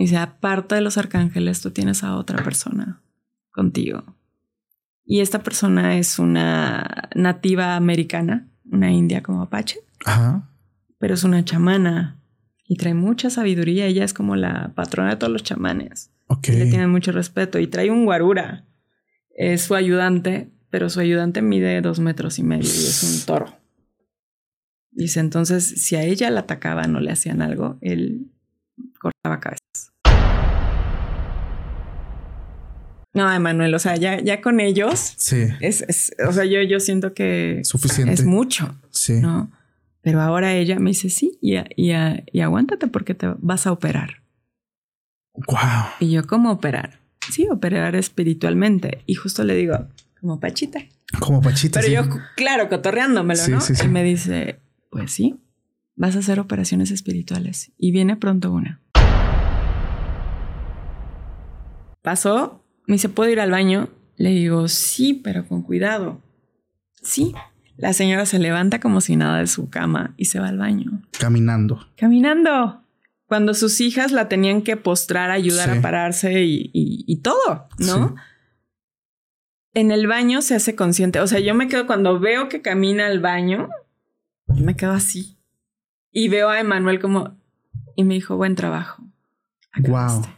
Dice, aparte de los arcángeles, tú tienes a otra persona contigo. Y esta persona es una nativa americana, una india como Apache. Ajá. Pero es una chamana y trae mucha sabiduría. Ella es como la patrona de todos los chamanes. Ok. Le tienen mucho respeto y trae un guarura. Es su ayudante, pero su ayudante mide dos metros y medio y es un toro. Dice entonces, si a ella la atacaban o le hacían algo, él cortaba cabezas. No, Emanuel, o sea, ya, ya con ellos Sí. es, es- o sea, yo, yo siento que Suficiente. es mucho, Sí. ¿no? Pero ahora ella me dice, sí, y, y, y aguántate porque te vas a operar. Wow. Y yo, ¿cómo operar? Sí, operar espiritualmente. Y justo le digo, como Pachita. Como Pachita. Pero sí. yo, claro, cotorreándomelo, Sí, ¿no? sí, sí. Y me dice, pues sí, vas a hacer operaciones espirituales. Y viene pronto una. Pasó, me dice, ¿puedo ir al baño? Le digo, sí, pero con cuidado. Sí. La señora se levanta como si nada de su cama y se va al baño. Caminando. Caminando. Cuando sus hijas la tenían que postrar, ayudar Sí. a pararse y, y- y todo, ¿no? Sí. En el baño se hace consciente. O sea, yo me quedo cuando veo que camina al baño, me quedo así. Y veo a Emanuel como... Y me dijo, buen trabajo. Acabaste". Wow.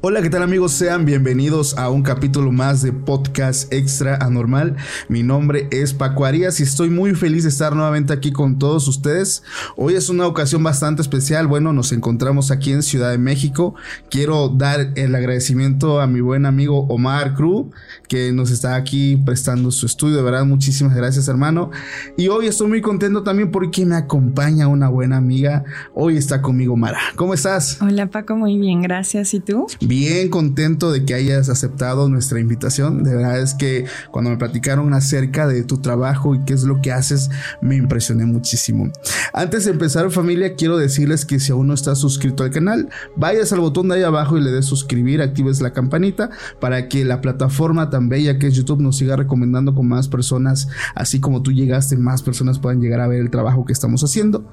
Hola, ¿qué tal amigos? Sean bienvenidos a un capítulo más de Podcast Extra Anormal. Mi nombre es Paco Arias y estoy muy feliz de estar nuevamente aquí con todos ustedes. Hoy es una ocasión bastante especial. Bueno, nos encontramos aquí en Ciudad de México. Quiero dar el agradecimiento a mi buen amigo Omar Cruz, que nos está aquí prestando su estudio. De verdad, muchísimas gracias, hermano. Y hoy estoy muy contento también porque me acompaña una buena amiga. Hoy está conmigo Mara. ¿Cómo estás? Hola Paco, muy bien, gracias. ¿Y tú? Bien contento de que hayas aceptado nuestra invitación. De verdad es que cuando me platicaron acerca de tu trabajo y qué es lo que haces, me impresioné muchísimo. Antes de empezar familia, quiero decirles que si aún no estás suscrito al canal, vayas al botón de ahí abajo y le des suscribir, actives la campanita para que la plataforma tan bella que es YouTube nos siga recomendando con más personas, así como tú llegaste, más personas puedan llegar a ver el trabajo que estamos haciendo.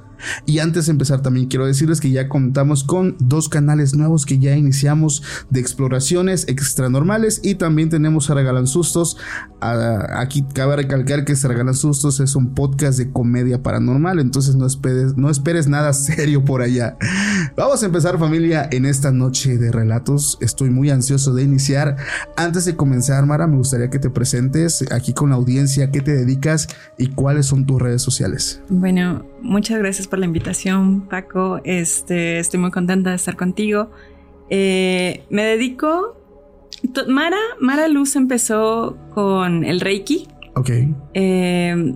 Y antes de empezar también quiero decirles que ya contamos con dos canales nuevos que ya iniciamos de exploraciones extranormales y también tenemos a Regalan Sustos. Ah, aquí cabe recalcar que Se Regalan Sustos es un podcast de comedia paranormal, entonces no esperes, no esperes nada serio por allá. Vamos a empezar familia en esta noche de relatos. Estoy muy ansioso de iniciar. Antes de comenzar, Mara, me gustaría que te presentes aquí con la audiencia, qué te dedicas y cuáles son tus redes sociales. Bueno, muchas gracias por la invitación, Paco. Este, estoy muy contenta de estar contigo. Eh, me dedico. Mara, Mara Luz empezó con el Reiki. Ok. Eh,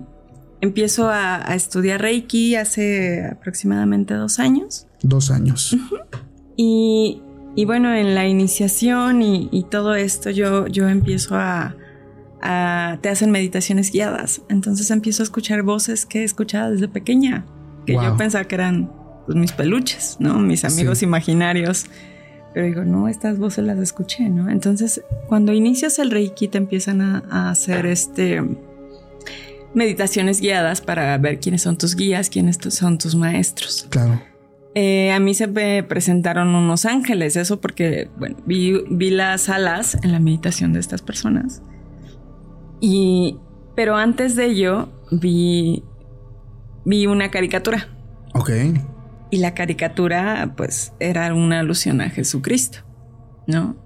empiezo a, a estudiar Reiki hace aproximadamente dos años. Dos años. Y, y bueno, en la iniciación y, y todo esto, yo, yo empiezo a, a- Te hacen meditaciones guiadas. Entonces empiezo a escuchar voces que he escuchado desde pequeña. Que Wow. yo pensaba que eran pues, mis peluches, ¿no? Mis amigos Sí. imaginarios. Pero digo, no, estas voces las escuché, ¿no? Entonces, cuando inicias el Reiki, te empiezan a, a hacer este meditaciones guiadas para ver quiénes son tus guías, quiénes son tus maestros. Claro. Eh, a mí se me presentaron unos ángeles, eso porque, bueno, vi, vi las alas en la meditación de estas personas. Y, pero antes de ello, vi, vi una caricatura. Ok. Y la caricatura, pues, era una alusión a Jesucristo, ¿no?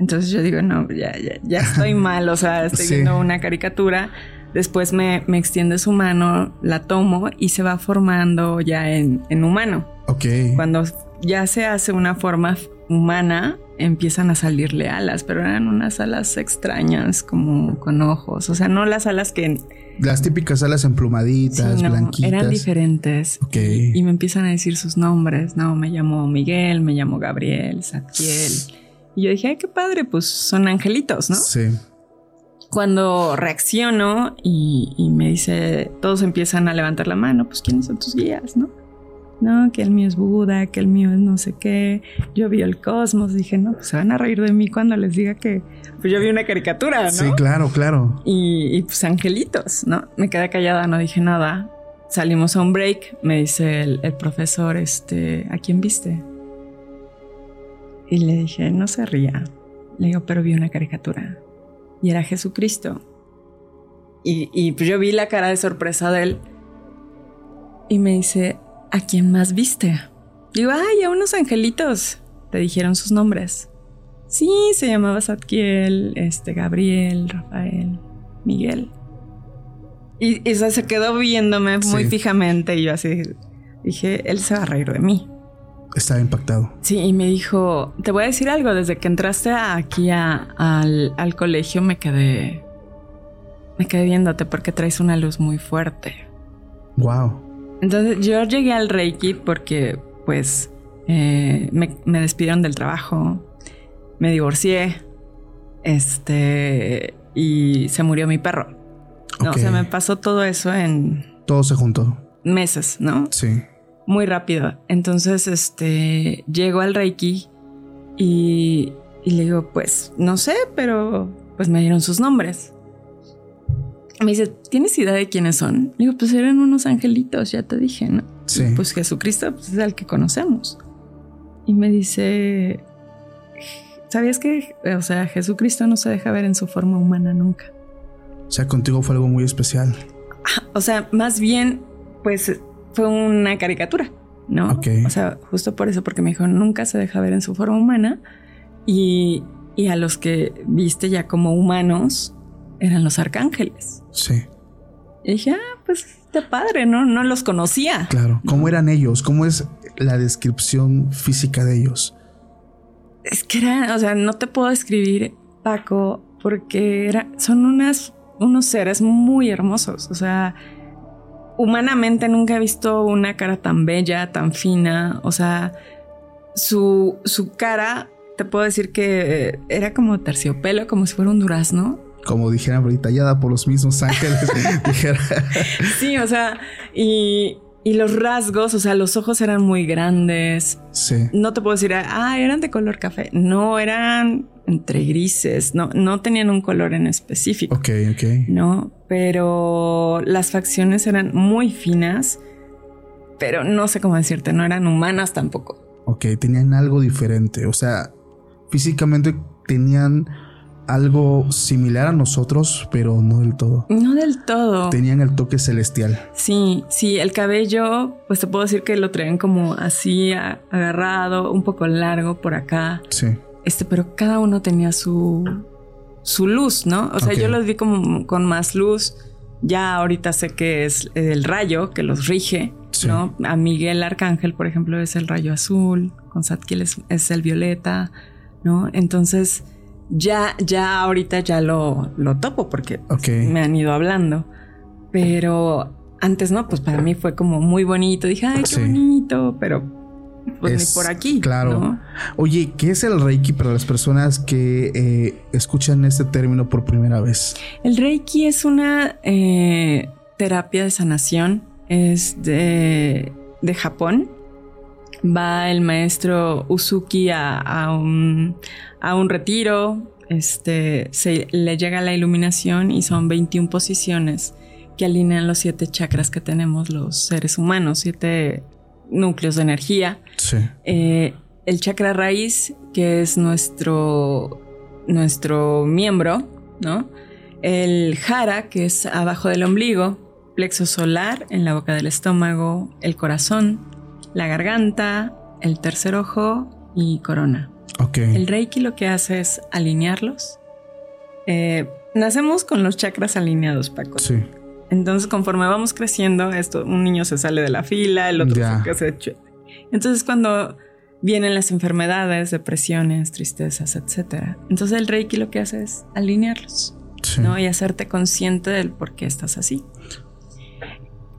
Entonces yo digo, no, ya, ya, ya estoy mal, o sea, estoy Sí. viendo una caricatura. Después me, me extiende su mano, la tomo y se va formando ya en, en humano. Ok. Cuando ya se hace una forma humana, empiezan a salirle alas, pero eran unas alas extrañas, como con ojos. O sea, no las alas que Las típicas alas emplumaditas, sí, no, blanquitas. eran diferentes. Ok. Y, y me empiezan a decir sus nombres. No, me llamo Miguel, me llamo Gabriel, Satiel. Y yo dije, ay, qué padre, pues son angelitos, ¿no? Sí. cuando reacciono y, me dice, todos empiezan a levantar la mano, pues ¿quiénes son tus guías, no? No, que el mío es Buda, que el mío es no sé qué. Yo vi el cosmos, dije, no, pues se van a reír de mí cuando les diga que pues yo vi una caricatura, ¿no? Sí, claro, claro. Y, y pues angelitos, ¿no? Me quedé callada, no dije nada. Salimos a un break, me dice el, el profesor, este, ¿a quién viste? Y le dije, no se ría. Le digo, pero vi una caricatura y era Jesucristo. Y, pues yo vi la cara de sorpresa de él y me dice, ¿a quién más viste? Digo, ay, a unos angelitos. Te dijeron sus nombres. Sí, se llamaba Zadkiel, este, Gabriel, Rafael, Miguel. Y, y se quedó viéndome muy fijamente y yo así dije, él se va a reír de mí. Estaba impactado. Sí, y me dijo, te voy a decir algo, desde que entraste aquí al, al colegio me quedé, me quedé viéndote porque traes una luz muy fuerte. Wow. Entonces yo llegué al Reiki porque pues eh, me, me, despidieron del trabajo, me divorcié, este, y se murió mi perro. No, o sea, me pasó todo eso en... Todo se juntó. Meses, ¿no? Sí muy rápido. Entonces, este, llego al Reiki y, le digo, pues, no sé, pero pues me dieron sus nombres. Me dice, ¿tienes idea de quiénes son? Le digo, pues eran unos angelitos, ya te dije, ¿no? Sí. Pues Jesucristo pues, es el que conocemos. Y me dice, ¿sabías que, o sea, Jesucristo no se deja ver en su forma humana nunca? O sea, contigo fue algo muy especial. O sea, más bien, pues fue una caricatura, ¿no? O sea, justo por eso, porque me dijo, nunca se deja ver en su forma humana y, y a los que viste ya como humanos eran los arcángeles. Sí. Y dije, ah, pues está padre, ¿no? No los conocía. Claro. ¿Cómo eran ellos? ¿Cómo es la descripción física de ellos? Es que era, o sea, no te puedo describir, Paco, porque era, son unas, unos seres muy hermosos. O sea, humanamente nunca he visto una cara tan bella, tan fina. O sea, su, su cara, te puedo decir que era como terciopelo, como si fuera un durazno. Como dijeran ahorita, tallada por los mismos ángeles. sí, o sea, y, y los rasgos, o sea, los ojos eran muy grandes. Sí. No te puedo decir, ah, eran de color café. No, eran entre grises. No, no tenían un color en específico. Ok, ok. No, pero las facciones eran muy finas, pero no sé cómo decirte, no eran humanas tampoco. Ok, tenían algo diferente. O sea, físicamente tenían algo similar a nosotros, pero no del todo. No del todo. Tenían el toque celestial. Sí, sí, el cabello, pues te puedo decir que lo traían como así agarrado, un poco largo por acá. Sí. Este, pero cada uno tenía su su luz, ¿no? O sea, yo los vi como con más luz. Ya ahorita sé que es el rayo que los rige, ¿no? A Miguel Arcángel, por ejemplo, es el rayo azul, con Satkiel es el violeta, ¿no? Entonces, ya, ya ahorita ya lo, lo topo porque me han ido hablando. Pero antes no, pues para mí fue como muy bonito. Dije, ay, qué bonito, pero pues ni por aquí. Claro. Oye, ¿qué es el Reiki para las personas que eh, escuchan este término por primera vez? El Reiki es una eh, terapia de sanación. Es de, de Japón va el maestro Uzuki a, un, a un retiro, este, se, le llega la iluminación y son 21 posiciones que alinean los siete chakras que tenemos los seres humanos, siete núcleos de energía. Sí. Eh, el chakra raíz, que es nuestro, nuestro miembro, ¿no? El jara, que es abajo del ombligo, plexo solar en la boca del estómago, el corazón, la garganta, el tercer ojo y corona. El Reiki lo que hace es alinearlos. Eh, nacemos con los chakras alineados, Paco. Sí. Entonces, conforme vamos creciendo, esto, un niño se sale de la fila, el otro se hace. Entonces, cuando vienen las enfermedades, depresiones, tristezas, etcétera. Entonces, el Reiki lo que hace es alinearlos, ¿no? Y hacerte consciente del por qué estás así.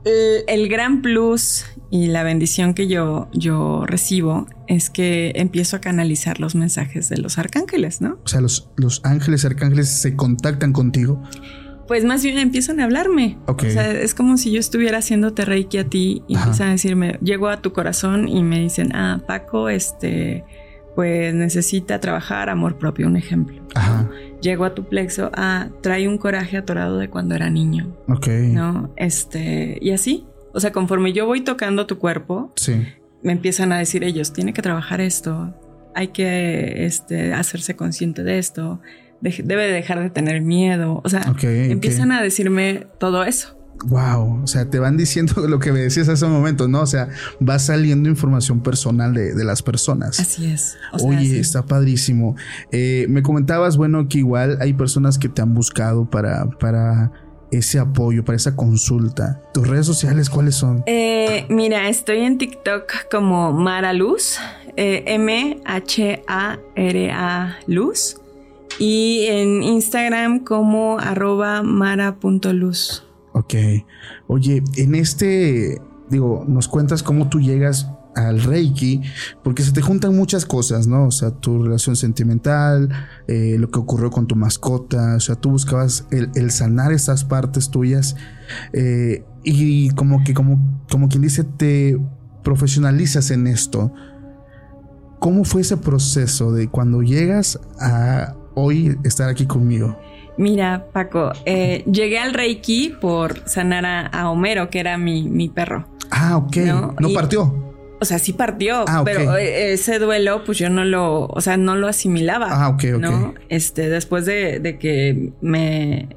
El, gran plus y la bendición que yo, yo recibo es que empiezo a canalizar los mensajes de los arcángeles, ¿no? O sea, los, los ángeles, arcángeles se contactan contigo. Pues más bien empiezan a hablarme. O sea, es como si yo estuviera haciéndote reiki a ti y empiezan a decirme, llego a tu corazón y me dicen, ah, Paco, este, pues necesita trabajar amor propio, un ejemplo. Ajá. Llego a tu plexo, ah, trae un coraje atorado de cuando era niño. Ok. ¿No? Este, y así. O sea, conforme yo voy tocando tu cuerpo, sí. me empiezan a decir ellos, tiene que trabajar esto, hay que este, hacerse consciente de esto, debe dejar de tener miedo. O sea, empiezan a decirme todo eso. Wow, o sea, te van diciendo lo que me decías hace un momento, ¿no? O sea, va saliendo información personal de, las personas. Así es. Oye, está padrísimo. Eh, me comentabas, bueno, que igual hay personas que te han buscado para, para ese apoyo, para esa consulta. ¿Tus redes sociales cuáles son? Eh, mira, estoy en TikTok como Mara Luz, eh, M-H-A-R-A Luz y en Instagram como arroba mara.luz. Ok. Oye, en este, digo, nos cuentas cómo tú llegas al Reiki, porque se te juntan muchas cosas, ¿no? O sea, tu relación sentimental, eh, lo que ocurrió con tu mascota, o sea, tú buscabas el, sanar esas partes tuyas eh, y como que, como, como quien dice, te profesionalizas en esto. ¿Cómo fue ese proceso de cuando llegas a hoy estar aquí conmigo? Mira, Paco, eh, llegué al Reiki por sanar a, Homero, que era mi, perro. Ah, ok. ¿No, partió? O sea, sí partió, ah, pero eh, ese duelo, pues yo no lo, o sea, no lo asimilaba. Ah, ok, ok. ¿no? Este, después de, que me,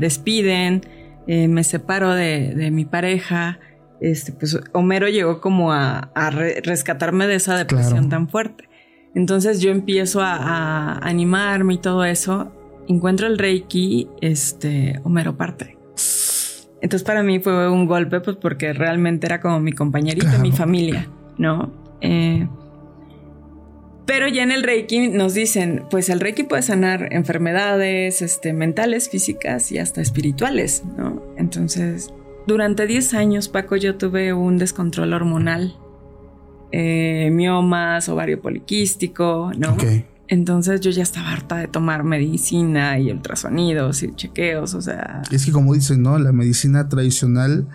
despiden, eh, me separo de, mi pareja, este, pues Homero llegó como a, rescatarme de esa depresión tan fuerte. Entonces yo empiezo a, animarme y todo eso. Encuentro el Reiki, este, Homero parte. Entonces para mí fue un golpe, pues porque realmente era como mi compañerito, mi familia, ¿no? Eh, pero ya en el Reiki nos dicen, pues el Reiki puede sanar enfermedades este, mentales, físicas y hasta espirituales, ¿no? Entonces, durante 10 años, Paco, yo tuve un descontrol hormonal eh, miomas, ovario poliquístico, ¿no? Entonces yo ya estaba harta de tomar medicina y ultrasonidos y chequeos, o sea... Es que como dicen, ¿no? La medicina tradicional,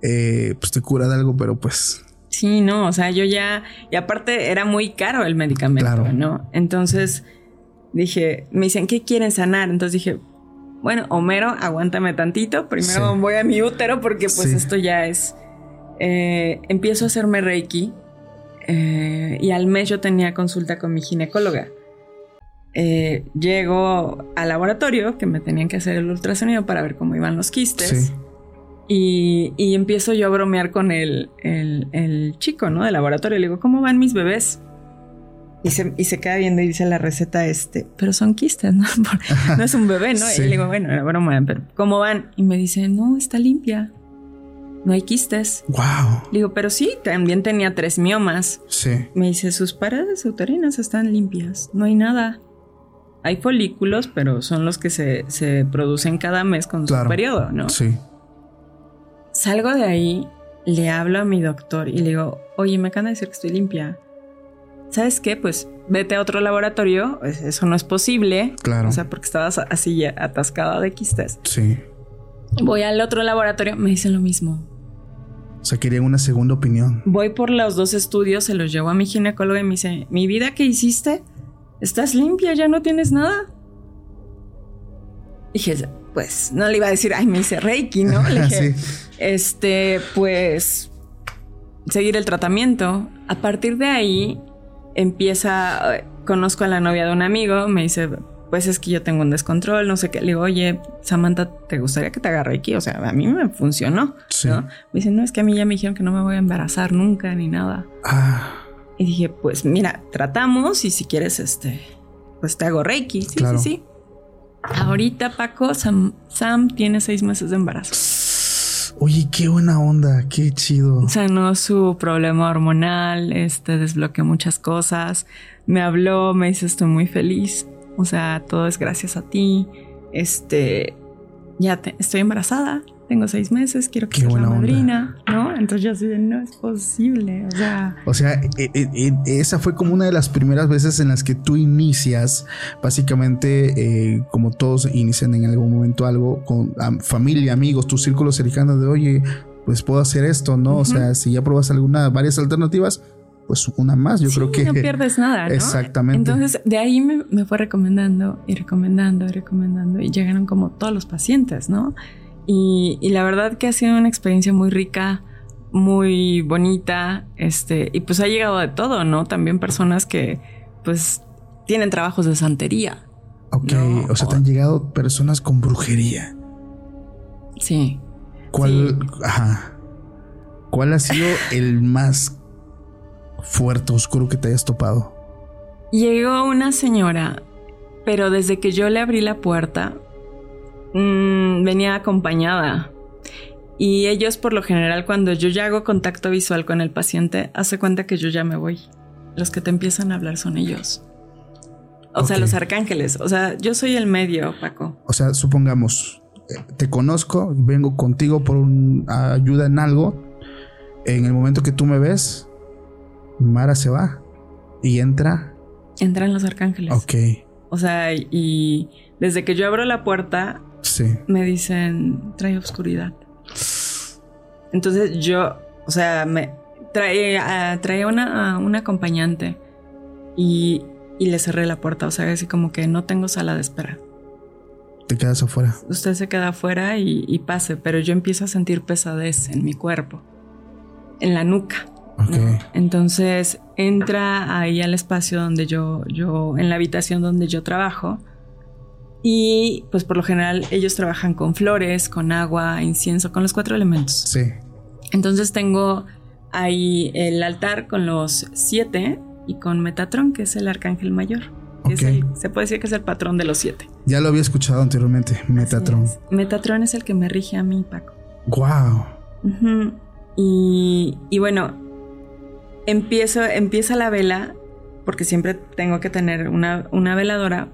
eh, pues te cura de algo, pero pues... Sí, no, o sea, yo ya... Y aparte era muy caro el medicamento, ¿no? Entonces dije, me dicen, ¿qué quieren sanar? Entonces dije, bueno, Homero, aguántame tantito, primero voy a mi útero porque pues esto ya es... Eh, empiezo a hacerme Reiki eh, y al mes yo tenía consulta con mi ginecóloga. Eh, llego al laboratorio que me tenían que hacer el ultrasonido para ver cómo iban los quistes. Y, empiezo yo a bromear con el, el, chico, ¿no? Del laboratorio. Le digo, ¿cómo van mis bebés? Y se, y se queda viendo y dice la receta este, pero son quistes, ¿no? no es un bebé, ¿no? Y le digo, bueno, era broma, pero ¿cómo van? Y me dice, no, está limpia no hay quistes. Wow. digo, pero sí, también tenía tres miomas. Sí. Me dice, sus paredes uterinas están limpias, no hay nada. Hay folículos, pero son los que se, producen cada mes con su periodo, ¿no? Sí. Salgo de ahí, le hablo a mi doctor y le digo, oye, me acaban de decir que estoy limpia. ¿Sabes qué? Pues vete a otro laboratorio, pues, eso no es posible. Claro. O sea, porque estabas así atascada de quistes. Sí. Voy al otro laboratorio, me dicen lo mismo. O sea, querían una segunda opinión. Voy por los dos estudios, se los llevo a mi ginecólogo y me dice, mi vida que hiciste, estás limpia, ya no tienes nada. Dije, pues no le iba a decir, ay, me hice Reiki, ¿no? Le dije, este, pues seguir el tratamiento. A partir de ahí empieza, eh, conozco a la novia de un amigo, me dice, pues es que yo tengo un descontrol, no sé qué. Le digo, oye, Samantha, ¿te gustaría que te agarre aquí? O sea, a mí me funcionó. Me dice, no, es que a mí ya me dijeron que no me voy a embarazar nunca ni nada. Ah. Y dije, pues mira, tratamos y si quieres, este, pues te hago Reiki. Sí, sí, sí. Ahorita, Paco, Sam, Sam tiene seis meses de embarazo. Oye, qué buena onda, qué chido. Sanó su problema hormonal, este, desbloqueó muchas cosas. Me habló, me dice, estoy muy feliz o sea, todo es gracias a ti. Este, ya estoy embarazada. Tengo seis meses, quiero que seas la buena onda. madrina, ¿no? Entonces yo así de, no es posible, o sea, O sea, e- e- e- esa fue como una de las primeras veces en las que tú inicias, básicamente, eh, como todos inician en algún momento algo, con am- familia, amigos, tu círculo cercano de, oye, pues puedo hacer esto, ¿no? O sea, si ya pruebas alguna, varias alternativas, pues una más, yo sí, creo que... no pierdes nada, ¿no? Exactamente. Entonces de ahí me, me fue recomendando y recomendando y recomendando y llegaron como todos los pacientes, ¿no? Y, y la verdad que ha sido una experiencia muy rica, muy bonita, este, y pues ha llegado de todo, ¿no? También personas que pues tienen trabajos de santería. Ok, No. o sea, te han llegado personas con brujería. Sí. ¿Cuál, ajá, ¿Cuál ha sido el más fuerte, oscuro que te hayas topado? Llegó una señora, pero desde que yo le abrí la puerta, mm, venía acompañada. Y ellos por lo general cuando yo ya hago contacto visual con el paciente, hace cuenta que yo ya me voy. Los que te empiezan a hablar son ellos. O sea, los arcángeles. O sea, yo soy el medio, Paco. O sea, supongamos, eh, te conozco, vengo contigo por un- ayuda en algo. En el momento que tú me ves, Mara se va y entra. Entran los arcángeles. Ok, O sea, y desde que yo abro la puerta, sí. me dicen, trae oscuridad. Entonces yo, o sea, me trae, ah, traía una, a un acompañante y, y le cerré la puerta, o sea, así como que no tengo sala de espera. Te quedas afuera. Usted se queda afuera y, y pase, pero yo empiezo a sentir pesadez en mi cuerpo, en la nuca. Entonces entra ahí al espacio donde yo, yo, en la habitación donde yo trabajo. Y pues por lo general ellos trabajan con flores, con agua, incienso, con los cuatro elementos. Sí. Entonces tengo ahí el altar con los siete y con Metatron, que es el arcángel mayor. que es Ok. el- se puede decir que es el patrón de los siete. Ya lo había escuchado anteriormente, Metatron. Es. Metatron es el que me rige a mí, Paco. Wow. Ujú. y, y bueno, empiezo, empieza la vela, porque siempre tengo que tener una, una veladora,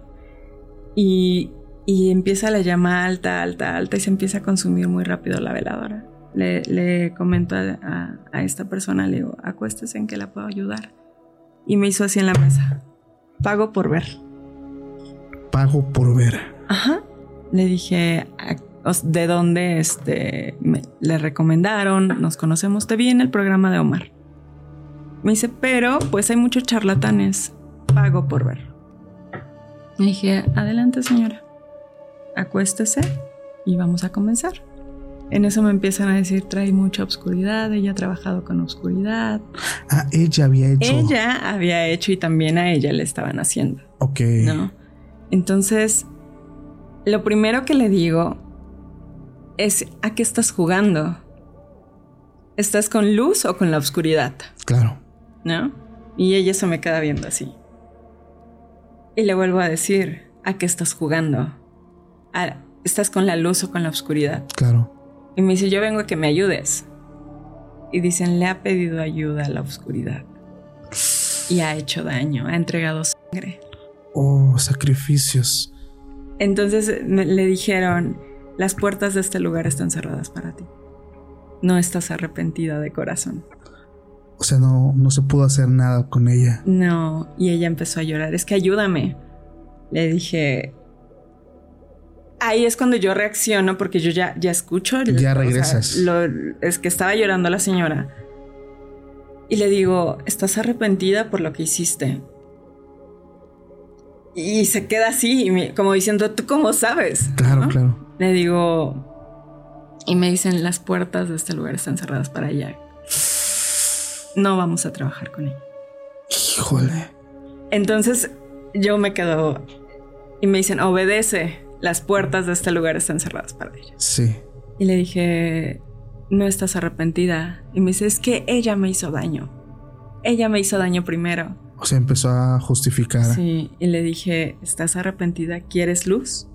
y, y empieza la llama alta, alta, alta, y se empieza a consumir muy rápido la veladora. Le, le comento a, a- a esta persona, le digo, acuéstese en que la puedo ayudar. Y me hizo así en la mesa. Pago por ver. Pago por ver. Ajá. Le dije de dónde este, me- le recomendaron, nos conocemos, te vi en el programa de Omar. Me dice, pero pues hay muchos charlatanes, pago por ver. Le dije, adelante señora, acuéstese y vamos a comenzar. En eso me empiezan a decir, trae mucha oscuridad, ella ha trabajado con oscuridad. Ah, ella había hecho. Ella había hecho y también a ella le estaban haciendo. Ok. ¿no? Entonces, lo primero que le digo es a qué estás jugando. ¿Estás con luz o con la oscuridad? Claro. ¿No? Y ella se me queda viendo así. Y le vuelvo a decir, ¿a qué estás jugando? ¿A- ¿Estás con la luz o con la oscuridad? Claro. Y me dice, yo vengo a que me ayudes. Y dicen, le ha pedido ayuda a la oscuridad. Y ha hecho daño, ha entregado sangre. Oh, sacrificios. Entonces me- le dijeron, las puertas de este lugar están cerradas para ti. No estás arrepentida de corazón. O sea, no, no se pudo hacer nada con ella. No, y ella empezó a llorar, es que ayúdame. Le dije, ahí es cuando yo reacciono porque yo ya, ya escucho. Ya o sea, regresas. lo- es que estaba llorando la señora. Y le digo, ¿estás arrepentida por lo que hiciste? Y se queda así, como diciendo, ¿tú cómo sabes? Claro, ¿No? claro. Le digo, y me dicen, las puertas de este lugar están cerradas para ella. No vamos a trabajar con ella. Híjole. Entonces yo me quedo y me dicen, obedece, las puertas de este lugar están cerradas para ella. Sí. Y le dije, no estás arrepentida. Y me dice, es que ella me hizo daño. Ella me hizo daño primero. O sea, empezó a justificar. Sí, y le dije, ¿estás arrepentida? ¿Quieres luz?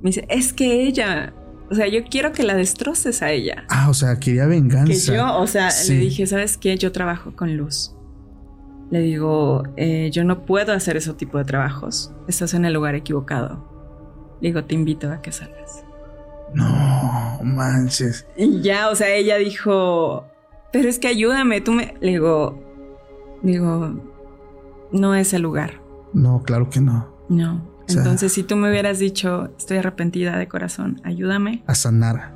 Me dice, es que ella, o sea, yo quiero que la destroces a ella. Ah, o sea, quería venganza. Que yo, o sea, Sí. le dije, ¿sabes qué? Yo trabajo con luz. Le digo, "Eh, yo no puedo hacer ese tipo de trabajos. Estás en el lugar equivocado. Le digo, te invito a que salgas. No. No manches. Y ya, o sea, ella dijo, pero es que ayúdame, tú me... Le digo, digo, no es el lugar. No, claro que no. No. Entonces, si tú me hubieras dicho, estoy arrepentida de corazón, ayúdame. A sanar.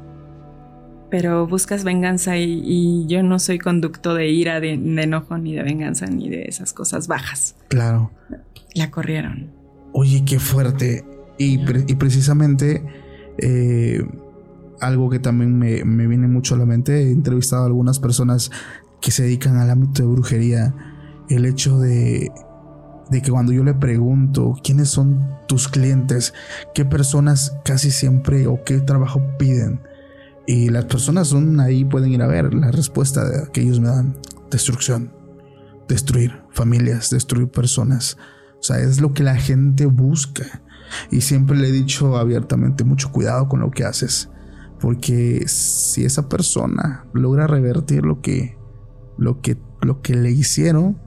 Pero buscas venganza y, yo no soy conducto de ira, de, enojo, ni de venganza, ni de esas cosas bajas. Claro. La corrieron. Oye, qué fuerte. Y, precisamente eh, algo que también me, me, viene mucho a la mente, he entrevistado a algunas personas que se dedican al ámbito de brujería, el hecho de de que cuando yo le pregunto quiénes son tus clientes, qué personas casi siempre o qué trabajo piden, y las personas son ahí, pueden ir a ver la respuesta de que ellos me dan, destrucción, destruir familias, destruir personas. O sea, es lo que la gente busca. Y siempre le he dicho abiertamente, mucho cuidado con lo que haces. Porque si esa persona logra revertir lo que, lo que, lo que le hicieron,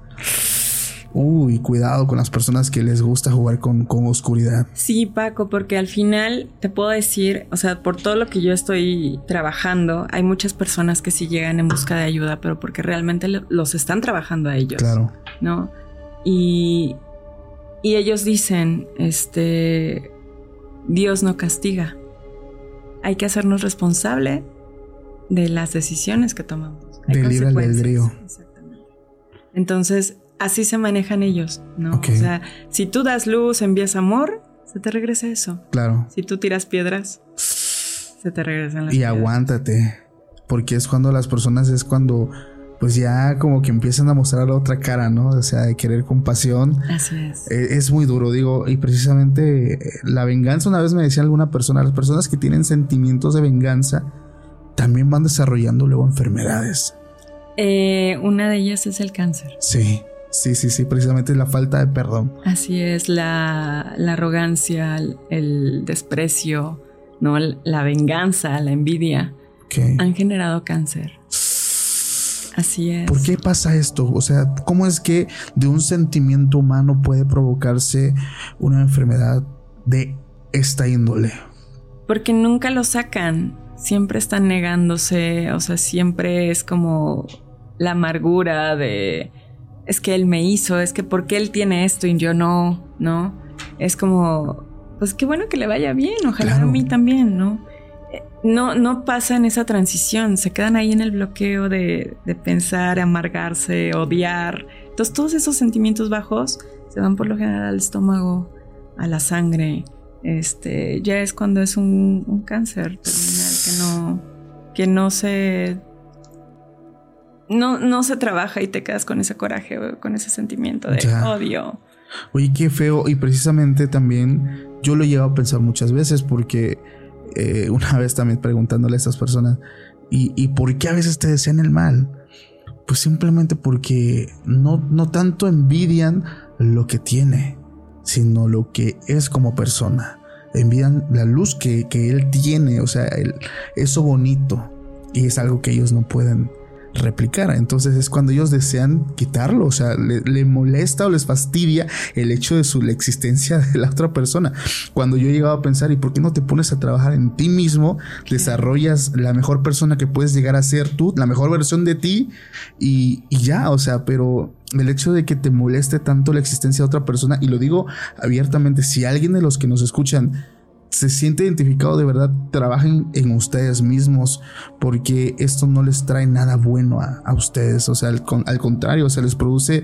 Uy, cuidado con las personas que les gusta jugar con, con oscuridad. Sí, Paco, porque al final te puedo decir, o sea, por todo lo que yo estoy trabajando, hay muchas personas que sí llegan en busca de ayuda, pero porque realmente los están trabajando a ellos. Claro. ¿No? Y, y ellos dicen, este, Dios no castiga. Hay que hacernos responsable de las decisiones que tomamos. Hay Del libre albedrío. Exactamente. Entonces, así se manejan ellos, ¿no? O sea, si tú das luz, envías amor, se te regresa eso. Claro. Si tú tiras piedras, se te regresan las y aguántate, porque es cuando las personas es cuando pues ya como que empiezan a mostrar la otra cara, ¿no? O sea, de querer compasión. Así es. Eh, es muy duro, digo, y precisamente eh, la venganza, una vez me decía alguna persona, las personas que tienen sentimientos de venganza también van desarrollando luego enfermedades. Eh, una de ellas es el cáncer. Sí. Sí, sí, sí, precisamente la falta de perdón. Así es, la, arrogancia, el, desprecio, ¿no? la venganza, la envidia, han generado cáncer. Así es. ¿Por qué pasa esto? O sea, ¿cómo es que de un sentimiento humano puede provocarse una enfermedad de esta índole? Porque nunca lo sacan, siempre están negándose, o sea, siempre es como la amargura de es que él me hizo, es que porque él tiene esto y yo no, ¿no? Es como, pues qué bueno que le vaya bien, ojalá a mí también, ¿no? Eh, no, no pasa en esa transición, se quedan ahí en el bloqueo de, de pensar, amargarse, odiar. Entonces todos esos sentimientos bajos se van por lo general al estómago, a la sangre. Este, ya es cuando es un, un cáncer terminal que no, que no se no, no se trabaja y te quedas con ese coraje, con ese sentimiento de odio. Oye, qué feo. Y precisamente también yo lo he llegado a pensar muchas veces porque eh, una vez también preguntándole a estas personas, ¿y, ¿y, por qué a veces te desean el mal? Pues simplemente porque no, no tanto envidian lo que tiene, sino lo que es como persona. Envidian la luz que, que él tiene, o sea, el, eso bonito. Y es algo que ellos no pueden replicar. Entonces es cuando ellos desean quitarlo, o sea, le, molesta o les fastidia el hecho de su la existencia de la otra persona. Cuando yo he llegado a pensar, ¿y por qué no te pones a trabajar en ti mismo? Desarrollas la mejor persona que puedes llegar a ser tú, la mejor versión de ti y, y ya, o sea, pero el hecho de que te moleste tanto la existencia de otra persona, y lo digo abiertamente, si alguien de los que nos escuchan se siente identificado de verdad, trabajen en ustedes mismos porque esto no les trae nada bueno a, ustedes. O sea, al, contrario, se les produce,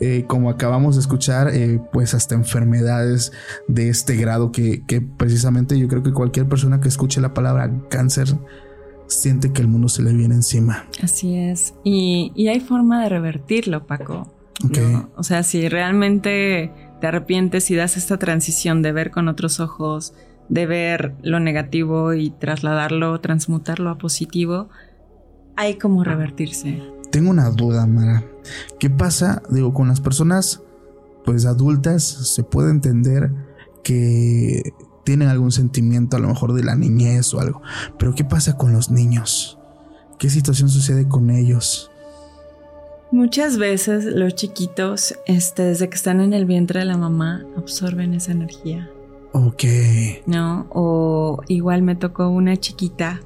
eh, como acabamos de escuchar, eh, pues hasta enfermedades de este grado que, precisamente yo creo que cualquier persona que escuche la palabra cáncer siente que el mundo se le viene encima. Así es. Y, hay forma de revertirlo, Paco. O sea, si realmente te arrepientes y das esta transición de ver con otros ojos, de ver lo negativo y trasladarlo, transmutarlo a positivo, hay como revertirse. Tengo una duda, Mara. ¿Qué pasa, digo, con las personas pues adultas se puede entender que tienen algún sentimiento a lo mejor de la niñez o algo, pero ¿qué pasa con los niños? ¿Qué situación sucede con ellos? Muchas veces los chiquitos, este, desde que están en el vientre de la mamá, absorben esa energía. Ok. ¿No? O igual me tocó una chiquita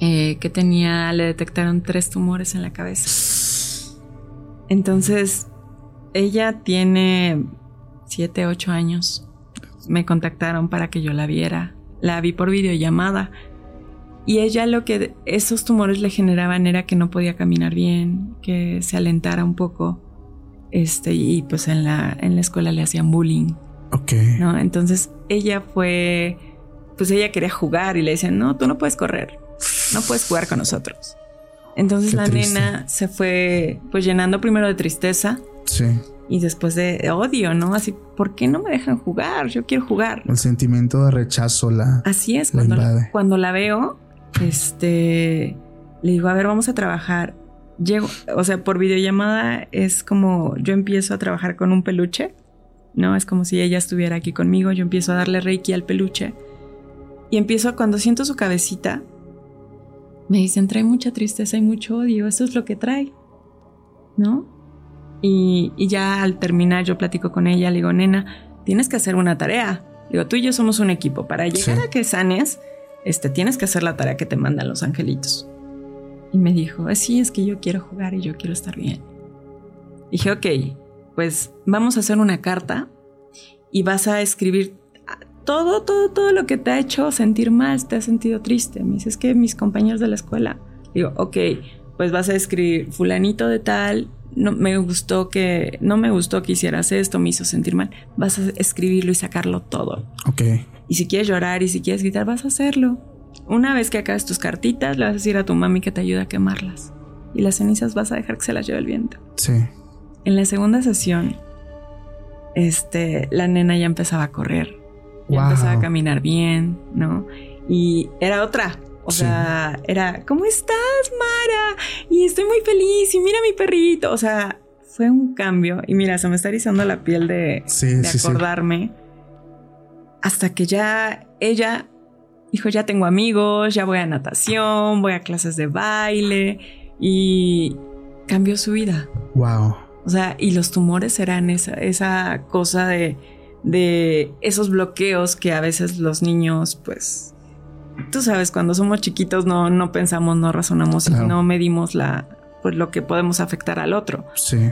eh, que tenía, le detectaron tres tumores en la cabeza. Entonces, ella tiene siete, ocho años. Me contactaron para que yo la viera. La vi por videollamada. Y ella lo que esos tumores le generaban era que no podía caminar bien, que se alentara un poco. Este, y pues en la, en la escuela le hacían bullying. Ok. ¿no? Entonces ella fue, pues ella quería jugar y le decían, no, tú no puedes correr, no puedes jugar con nosotros. Entonces Qué la triste. nena se fue pues llenando primero de tristeza Sí. y después de odio, ¿no? Así, ¿por qué no me dejan jugar? Yo quiero jugar. El sentimiento de rechazo la. Así es, La cuando la, cuando la veo, este, le digo, a ver, vamos a trabajar. Llego, o sea, por videollamada es como yo empiezo a trabajar con un peluche, ¿no? Es como si ella estuviera aquí conmigo, yo empiezo a darle reiki al peluche y empiezo, cuando siento su cabecita, me dicen, trae mucha tristeza y mucho odio, eso es lo que trae, ¿no? Y, y ya al terminar yo platico con ella, le digo, nena, tienes que hacer una tarea. Digo, tú y yo somos un equipo. Para llegar Sí. a que sanes, este, tienes que hacer la tarea que te mandan los angelitos. Y me dijo, "Eh, sí, es que yo quiero jugar y yo quiero estar bien. Dije, ok, pues vamos a hacer una carta y vas a escribir todo, todo, todo lo que te ha hecho sentir mal, te has sentido triste. Me dice, es que mis compañeros de la escuela. Digo, ok, pues vas a escribir fulanito de tal, no me gustó que, no me gustó que hicieras esto, me hizo sentir mal. Vas a escribirlo y sacarlo todo. Ok. Y si quieres llorar y si quieres gritar, vas a hacerlo. Una vez que acabes tus cartitas, le vas a decir a tu mami que te ayude a quemarlas. Y las cenizas vas a dejar que se las lleve el viento. Sí. En la segunda sesión, este, la nena ya empezaba a correr. Ya Wow. empezaba a caminar bien, ¿no? Y era otra. O Sí. sea, era, ¿cómo estás, Mara? Y estoy muy feliz y mira mi perrito. O sea, fue un cambio. Y mira, se me está erizando la piel de, Sí, de sí, sí. acordarme. Hasta que ya ella dijo, ya tengo amigos, ya voy a natación, voy a clases de baile y cambió su vida. Wow. O sea, y los tumores eran esa, esa cosa de, de esos bloqueos que a veces los niños, pues, tú sabes, cuando somos chiquitos no, no pensamos, no razonamos Claro. y no medimos la, pues, lo que podemos afectar al otro. Sí.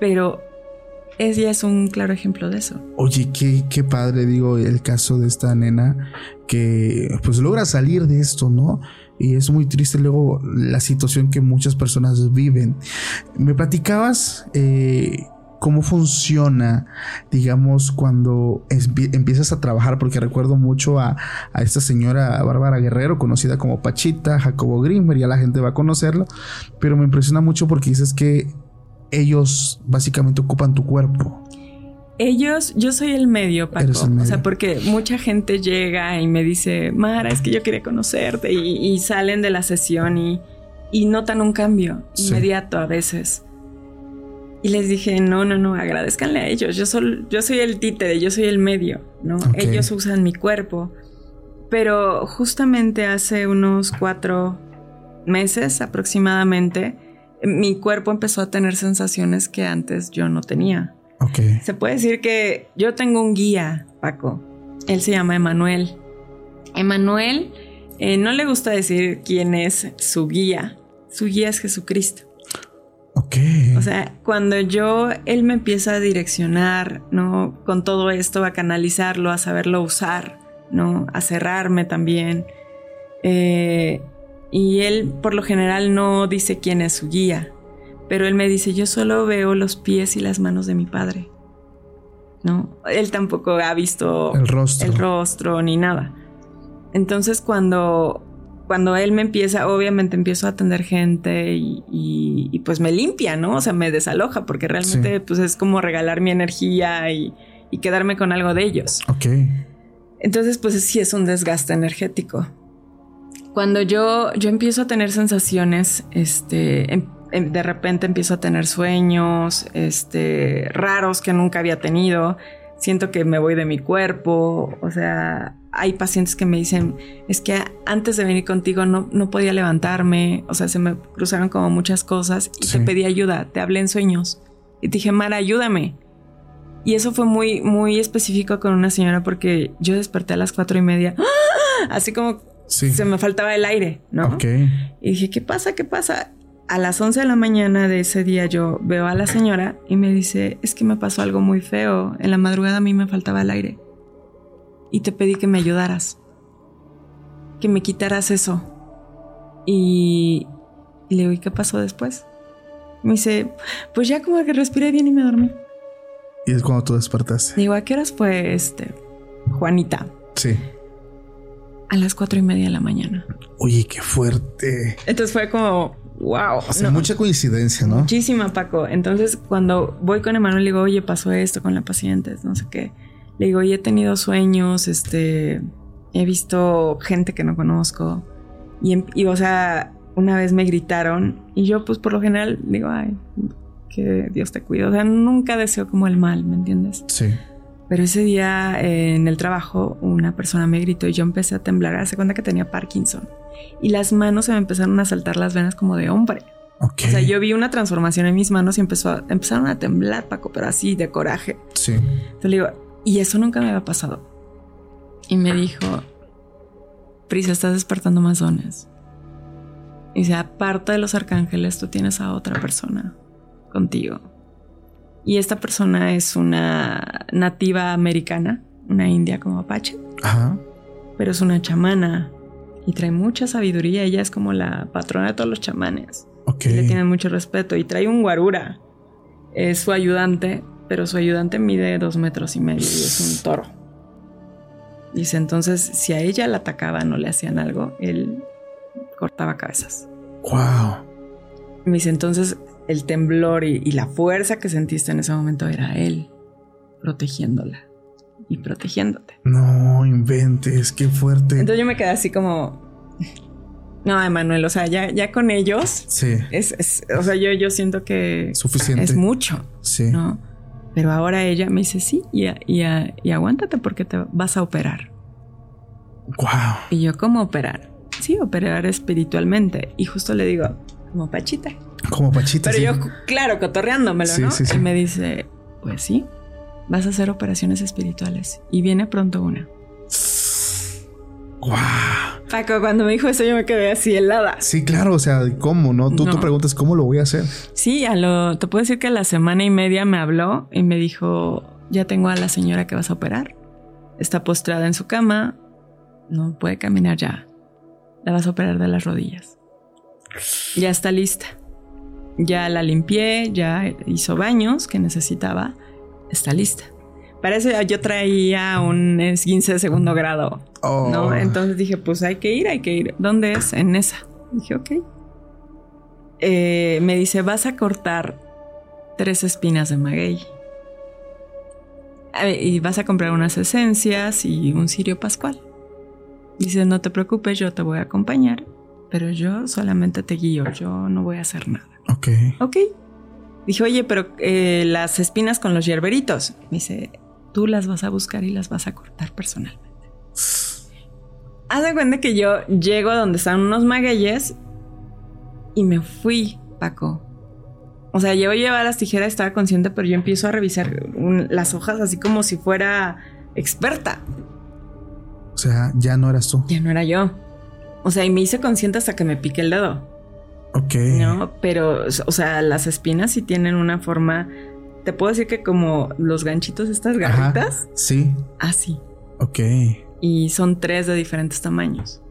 Pero ella es un claro ejemplo de eso. Oye, qué, qué padre, digo, el caso de esta nena que pues logra salir de esto, ¿no? Y es muy triste luego la situación que muchas personas viven. Me platicabas eh, cómo funciona, digamos, cuando empiezas a trabajar, porque recuerdo mucho a, a esta señora Bárbara Guerrero, conocida como Pachita, Jacobo Grimmer, ya la gente va a conocerlo, pero me impresiona mucho porque dices que ellos básicamente ocupan tu cuerpo. Ellos, yo soy el medio, Paco. O sea, porque mucha gente llega y me dice, Mara, es que yo quería conocerte. Y, y salen de la sesión y, y notan un cambio Sí. inmediato a veces. Y les dije, no, no, no, agradezcanle a ellos. Yo, sol- yo soy el títere, yo soy el medio, ¿no? Ellos usan mi cuerpo. Pero justamente hace unos cuatro meses aproximadamente, mi cuerpo empezó a tener sensaciones que antes yo no tenía. Ok. Se puede decir que yo tengo un guía, Paco. Él se llama Emanuel. Emanuel eh, no le gusta decir quién es su guía. Su guía es Jesucristo. Ok. O sea, cuando yo, él me empieza a direccionar, ¿no? Con todo esto, a canalizarlo, a saberlo usar, ¿no? A cerrarme también. Eh, y él, por lo general, no dice quién es su guía. Pero él me dice, yo solo veo los pies y las manos de mi padre. ¿No? Él tampoco ha visto el rostro. el rostro ni nada. Entonces cuando, cuando él me empieza, obviamente empiezo a atender gente y, y- y, pues me limpia, ¿no? O sea, me desaloja porque realmente Sí. pues es como regalar mi energía y, y quedarme con algo de ellos. Ok. Entonces pues sí es un desgaste energético. Cuando yo, yo empiezo a tener sensaciones, este, em- em- de repente empiezo a tener sueños, este, raros que nunca había tenido. Siento que me voy de mi cuerpo. O sea, hay pacientes que me dicen, es que antes de venir contigo no, no podía levantarme. O sea, se me cruzaron como muchas cosas y Sí. te pedí ayuda, te hablé en sueños. Y te dije, Mara, ayúdame. Y eso fue muy, muy específico con una señora porque yo desperté a las cuatro y media, ¡ah! así como se me faltaba el aire, ¿no? Ok. Y dije, ¿qué pasa? ¿Qué pasa? A las 11 de la mañana de ese día yo veo a la señora y me dice, es que me pasó algo muy feo. En la madrugada a mí me faltaba el aire. Y te pedí que me ayudaras. Que me quitaras eso. Y, le digo, ¿y qué pasó después? Me dice, pues ya como que respiré bien y me dormí. Y es cuando tú despertaste. Digo, ¿a qué horas fue este? Juanita. Sí. A las cuatro y media de la mañana. Oye, qué fuerte. Entonces fue como, wow. Sea, mucha coincidencia, ¿no? Muchísima, Paco. Entonces, cuando voy con Emanuel, le digo, oye, pasó esto con la paciente, no sé qué. Le digo, oye, he tenido sueños, este, he visto gente que no conozco. Y, y, o sea, una vez me gritaron y yo, pues por lo general, digo, ay, que Dios te cuide. O sea, nunca deseo como el mal, ¿me entiendes? Sí. Pero ese día eh, en el trabajo una persona me gritó y yo empecé a temblar. Hace cuenta que tenía Parkinson. Y las manos se me empezaron a saltar las venas como de hombre. O sea, yo vi una transformación en mis manos y empezó a, empezaron a temblar, Paco, pero así, de coraje. Sí. Entonces le digo, y eso nunca me había pasado. Y me dijo, Prisa, estás despertando más dones. Y dice, aparte de los arcángeles, tú tienes a otra persona contigo. Y esta persona es una nativa americana, una india como Apache. Ajá. Pero es una chamana y trae mucha sabiduría. Ella es como la patrona de todos los chamanes. Ok. le tienen mucho respeto. Y trae un guarura. Es su ayudante, pero su ayudante mide dos metros y medio y es un toro. Dice entonces, si a ella la atacaban o le hacían algo, él cortaba cabezas. Wow. Me dice entonces el temblor y, la fuerza que sentiste en ese momento era él protegiéndola y protegiéndote. No inventes, qué fuerte. Entonces yo me quedé así como. No, Emanuel, o sea, ya, ya con ellos. Sí. Es, o sea, yo, yo siento que. Suficiente. Es mucho. Sí. ¿no? Pero ahora ella me dice sí y, y, aguántate porque te vas a operar. Wow. Y yo, ¿cómo operar? Sí, operar espiritualmente. Y justo le digo, como Pachita. Como Pachita. Pero yo, claro, cotorreándomelo, ¿no? y me dice, pues sí, vas a hacer operaciones espirituales y viene pronto una. Paco, cuando me dijo eso yo me quedé así helada. Sí, claro, o sea, ¿cómo? ¿No? Tú te preguntas cómo lo voy a hacer. Sí, a lo, te puedo decir que a la semana y media me habló y me dijo, ya tengo a la señora que vas a operar. Está postrada en su cama, no puede caminar ya. La vas a operar de las rodillas. Ya está lista. Ya la limpié, ya hizo baños que necesitaba. Está lista. Para eso yo traía un 15 de segundo grado. ¿no? Oh. Entonces dije, pues hay que ir, hay que ir. ¿Dónde es? En esa. Dije, ok. Eh, me dice, vas a cortar tres espinas de maguey. Y vas a comprar unas esencias y un cirio pascual. Dice, no te preocupes, yo te voy a acompañar pero yo solamente te guío, yo no voy a hacer nada. Ok. Ok. Dije, oye, pero eh, las espinas con los hierberitos. Me dice, tú las vas a buscar y las vas a cortar personalmente. Haz de cuenta que yo llego a donde están unos magueyes y me fui, Paco. O sea, yo llevaba las tijeras, estaba consciente, pero yo empiezo a revisar las hojas así como si fuera experta. O sea, ya no eras tú. Ya no era yo. O sea, y me hice consciente hasta que me piqué el dedo. Ok. No, pero, o sea, las espinas sí tienen una forma. Te puedo decir que como los ganchitos, estas garritas. sí. Así. Ok. Y son tres de diferentes tamaños.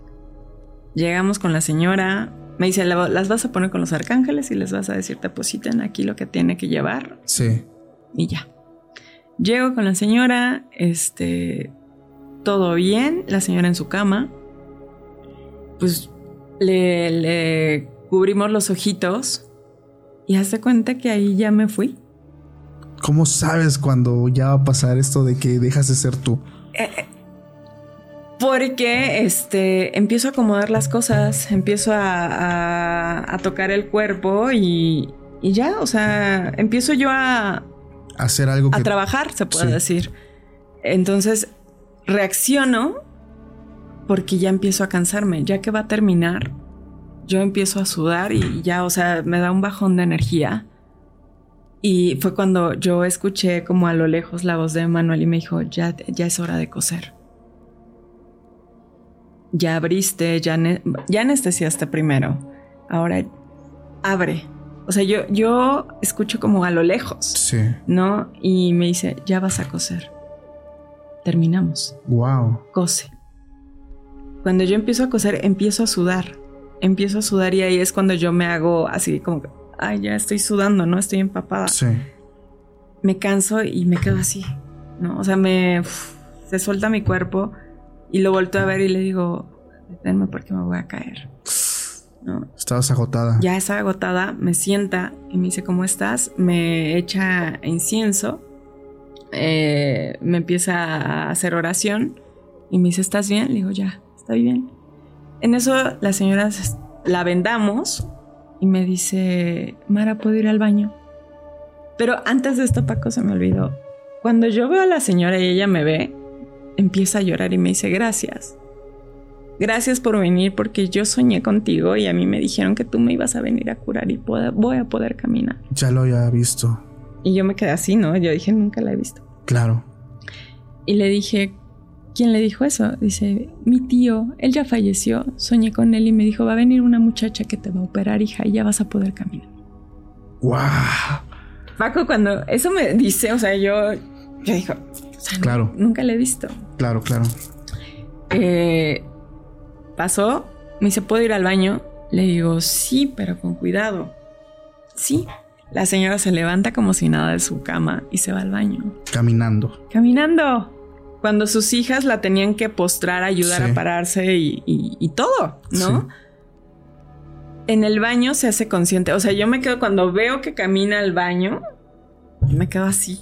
Llegamos con la señora. Me dice, las vas a poner con los arcángeles y les vas a decir, depositen aquí lo que tiene que llevar. Sí. Y ya. Llego con la señora, este, todo bien, la señora en su cama pues le, cubrimos los ojitos y hace cuenta que ahí ya me fui. ¿Cómo sabes cuando ya va a pasar esto de que dejas de ser tú? Eh, eh, porque este, empiezo a acomodar las cosas, empiezo a, tocar el cuerpo y, ya, o sea, empiezo yo a... Hacer algo A trabajar, se puede decir. Entonces, reacciono porque ya empiezo a cansarme, ya que va a terminar, yo empiezo a sudar y ya, o sea, me da un bajón de energía. Y fue cuando yo escuché como a lo lejos la voz de Manuel y me dijo, ya, ya es hora de coser. ya abriste, ya, ya anestesiaste primero, ahora abre. O sea, yo, yo escucho como a lo lejos. Sí. ¿No? Y me dice, ya vas a coser. Terminamos. Wow. Cose. Cuando yo empiezo a coser, empiezo a sudar. Empiezo a sudar y ahí es cuando yo me hago así como, ay, ya estoy sudando, ¿no? Estoy empapada. Sí. Me canso y me quedo así, ¿no? O sea, me... se suelta mi cuerpo y lo vuelto a ver y le digo, deténme porque me voy a caer. ¿no? Estabas agotada. Ya estaba agotada, me sienta y me dice, ¿cómo estás? Me echa incienso, eh, me empieza a hacer oración y me dice, ¿estás bien? Le digo, ya, estoy bien. En eso la señora la vendamos y me dice, Mara, ¿puedo ir al baño? Pero antes de esto, Paco, se me olvidó. Cuando yo veo a la señora y ella me ve, empieza a llorar y me dice, gracias. Gracias por venir porque yo soñé contigo y a mí me dijeron que tú me ibas a venir a curar y voy a poder caminar. Ya lo había visto. Y yo me quedé así, ¿no? Yo dije, nunca la he visto. Claro. Y le dije, ¿quién le dijo eso? Dice, mi tío, él ya falleció, soñé con él y me dijo, va a venir una muchacha que te va a operar, hija, y ya vas a poder caminar. ¡Wow! Paco, cuando eso me dice, o sea, yo, yo digo, claro. nunca le he visto. Claro, claro. Eh, Pasó, me dice, ¿puedo ir al baño? Le digo, sí, pero con cuidado. Sí. La señora se levanta como si nada de su cama y se va al baño. Caminando. Caminando. Cuando sus hijas la tenían que postrar, ayudar a pararse y, todo, ¿no? En el baño se hace consciente. O sea, yo me quedo cuando veo que camina al baño, me quedo así.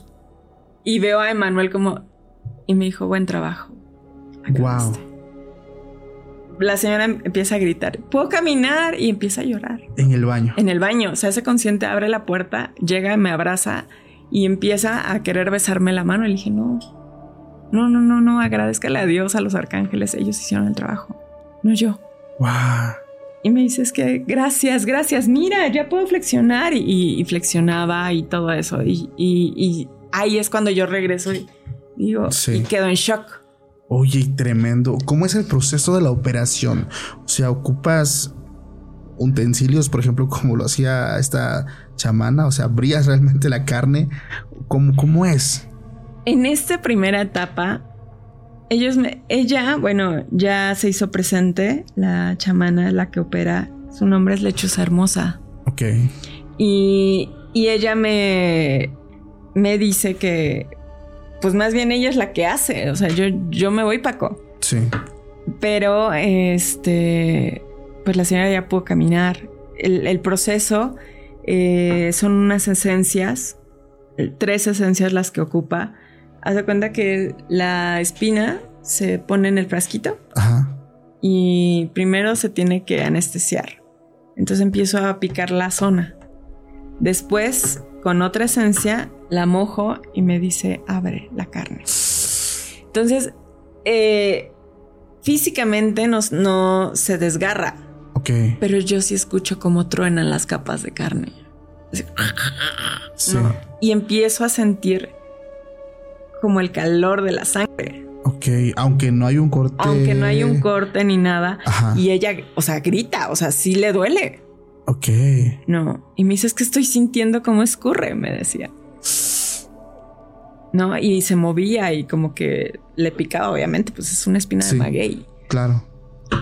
Y veo a Emanuel como. Y me dijo, buen trabajo. Wow la señora empieza a gritar, puedo caminar y empieza a llorar. En el baño. En el baño, se hace consciente, abre la puerta, llega, me abraza y empieza a querer besarme la mano. Le dije, no, no, no, no, no, agradezcale a Dios, a los arcángeles, ellos hicieron el trabajo, no yo. Wow. Y me dice, es que gracias, gracias, mira, ya puedo flexionar. Y, flexionaba y todo eso. Y, ahí es cuando yo regreso y digo, y quedo en shock Oye, tremendo. ¿Cómo es el proceso de la operación? O sea, ocupas utensilios, por ejemplo, como lo hacía esta chamana, o sea, abrías realmente la carne. ¿Cómo, cómo es? En esta primera etapa, ellos me, ella, bueno, ya se hizo presente, la chamana, la que opera, su nombre es Lechuza Hermosa. Ok. Y, y ella me, me dice que pues más bien ella es la que hace. O sea, yo, yo me voy, Paco. Sí. Pero, este, pues la señora ya pudo caminar. El, proceso eh, son unas esencias, tres esencias las que ocupa. Haz de cuenta que la espina se pone en el frasquito. Ajá. Y primero se tiene que anestesiar. Entonces empiezo a picar la zona. Después, con otra esencia, la mojo y me dice, abre la carne. Entonces, eh, físicamente no, no, se desgarra. Ok. Pero yo sí escucho cómo truenan las capas de carne. sí. Y empiezo a sentir como el calor de la sangre. Ok, aunque no hay un corte. Aunque no hay un corte ni nada. Y ella, o sea, grita, o sea, sí le duele. Ok. No. Y me dice, es que estoy sintiendo cómo escurre, me decía. ¿no? Y se movía y como que le picaba, obviamente, pues es una espina de maguey. Claro.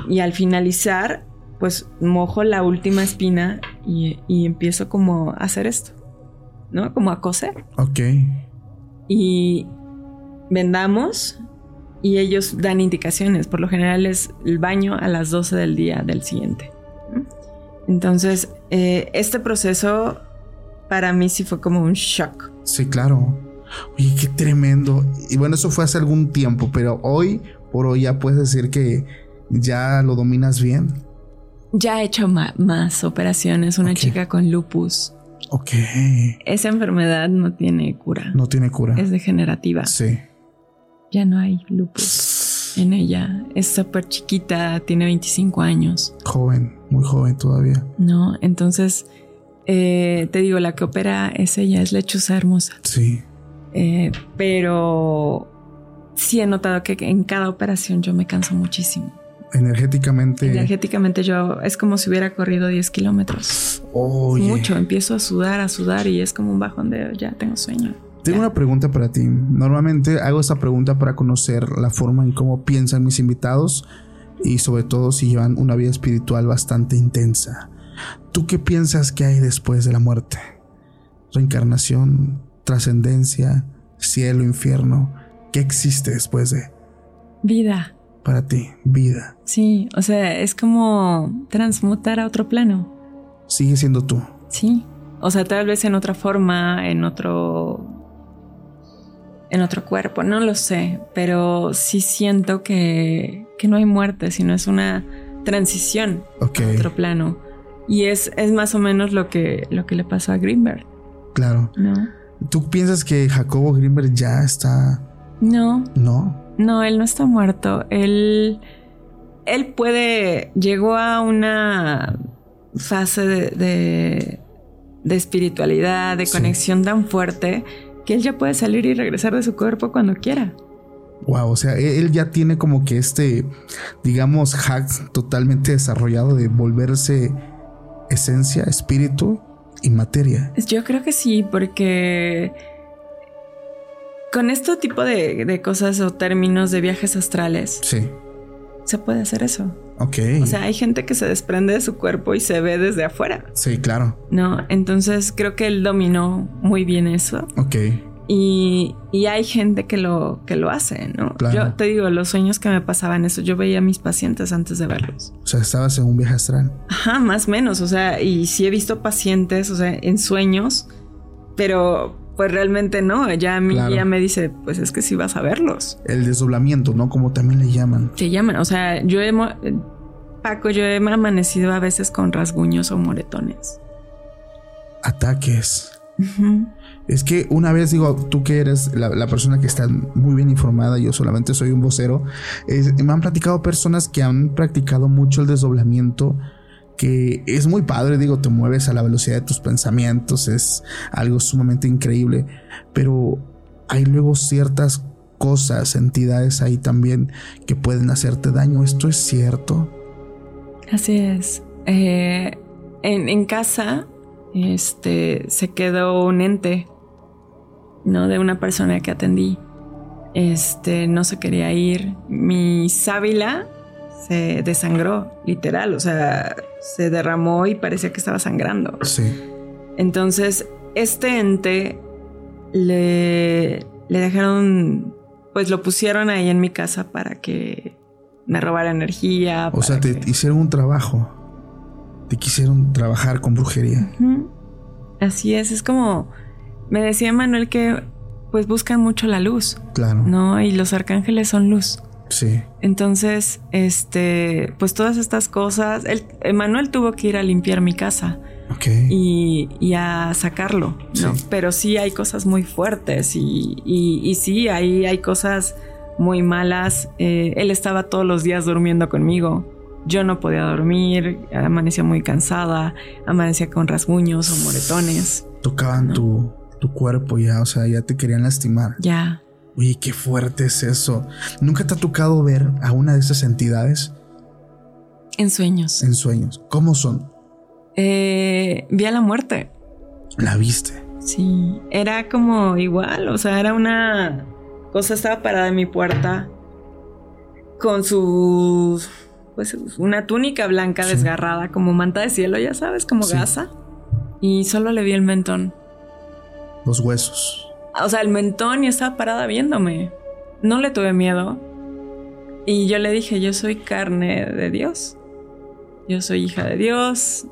Y al finalizar, pues mojo la última espina y, empiezo como a hacer esto, ¿no? Como a coser. Ok. Y vendamos y ellos dan indicaciones. Por lo general es el baño a las 12 del día del siguiente. Entonces, eh, este proceso para mí sí fue como un shock. Sí, claro. Oye, qué tremendo. Y bueno, eso fue hace algún tiempo, pero hoy por hoy ya puedes decir que ya lo dominas bien. Ya he hecho más operaciones. Una chica con lupus. Ok. Esa enfermedad no tiene cura. No tiene cura. Es degenerativa. Sí. Ya no hay lupus en ella. Es súper chiquita, tiene 25 años. Joven, muy joven todavía. No, entonces eh, te digo, la que opera es ella, es lechuza hermosa. Sí. Eh, pero sí he notado que en cada operación yo me canso muchísimo. energéticamente. Energéticamente yo es como si hubiera corrido 10 kilómetros. Mucho, empiezo a sudar, a sudar y es como un bajón de ya tengo sueño. Tengo una pregunta para ti. Normalmente hago esta pregunta para conocer la forma en cómo piensan mis invitados y sobre todo si llevan una vida espiritual bastante intensa. ¿Tú qué piensas que hay después de la muerte? Reencarnación, trascendencia, cielo, infierno. ¿Qué existe después de? Vida. Para ti, vida. Sí, o sea, es como transmutar a otro plano. Sigue siendo tú. Sí. O sea, tal vez en otra forma, en otro en otro cuerpo, no lo sé, pero sí siento que, que no hay muerte, sino es una transición a otro plano. Y es, es más o menos lo que, lo que le pasó a Greenberg. Claro. ¿No? ¿Tú piensas que Jacobo Greenberg ya está... No. No. No, él no está muerto. Él, él puede... Llegó a una fase de, de, espiritualidad, de conexión tan fuerte que él ya puede salir y regresar de su cuerpo cuando quiera. Wow, o sea, él ya tiene como que este, digamos, hack totalmente desarrollado de volverse esencia, espíritu y materia. Yo creo que sí, porque con este tipo de, de cosas o términos de viajes astrales, sí. se puede hacer eso. Ok. O sea, hay gente que se desprende de su cuerpo y se ve desde afuera. Sí, claro. No, entonces creo que él dominó muy bien eso. Ok. Y, y hay gente que lo, que lo hace, ¿no? Claro. Yo te digo, los sueños que me pasaban eso, yo veía a mis pacientes antes de verlos. O sea, estabas en un viaje astral. Ajá, más o menos. O sea, y sí he visto pacientes, o sea, en sueños, pero pues realmente no. Ella a mí ya me dice, pues es que sí vas a verlos. El desdoblamiento, ¿no? Como también le llaman. Se llaman. O sea, yo he. Paco, yo he amanecido a veces con rasguños o moretones. Ataques. Es que una vez digo, tú que eres la, persona que está muy bien informada, yo solamente soy un vocero, me han platicado personas que han practicado mucho el desdoblamiento que es muy padre, digo, te mueves a la velocidad de tus pensamientos, es algo sumamente increíble, pero hay luego ciertas cosas, entidades ahí también que pueden hacerte daño. ¿Esto es cierto? Así es. Eh, en, casa este, se quedó un ente, ¿no? De una persona que atendí. Este, no se quería ir. Mi sábila se desangró, literal, o sea, se derramó y parecía que estaba sangrando. Sí. Entonces, este ente le, le dejaron, pues lo pusieron ahí en mi casa para que me robara energía. O sea, te hicieron un trabajo. Te quisieron trabajar con brujería. Así es, es como, me decía Manuel que pues buscan mucho la luz. Claro. ¿No? Y los arcángeles son luz. Sí. Entonces, este, pues todas estas cosas, el, Manuel tuvo que ir a limpiar mi casa. Y, a sacarlo, ¿no? Pero sí hay cosas muy fuertes y, y, sí, hay, hay cosas muy malas. Eh, él estaba todos los días durmiendo conmigo. Yo no podía dormir, amanecía muy cansada, amanecía con rasguños o moretones. Tocaban tu, tu cuerpo ya, o sea, ya te querían lastimar. Ya. Uy, qué fuerte es eso. ¿Nunca te ha tocado ver a una de esas entidades? En sueños. En sueños. ¿Cómo son? Eh, vi a la muerte. ¿La viste? Sí, era como igual, o sea, era una cosa, estaba parada en mi puerta con su, pues, una túnica blanca desgarrada, como manta de cielo, ya sabes, como gasa. Y solo le vi el mentón. Los huesos. O sea, el mentón y estaba parada viéndome. No le tuve miedo. Y yo le dije, yo soy carne de Dios. Yo soy hija de Dios,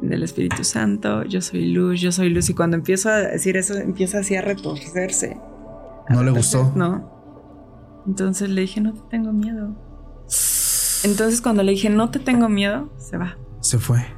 del Espíritu Santo, yo soy luz, yo soy luz. Y cuando empiezo a decir eso, empieza así a retorcerse. ¿No le gustó? No. Entonces le dije, no te tengo miedo. Entonces cuando le dije, no te tengo miedo, se va. Se fue.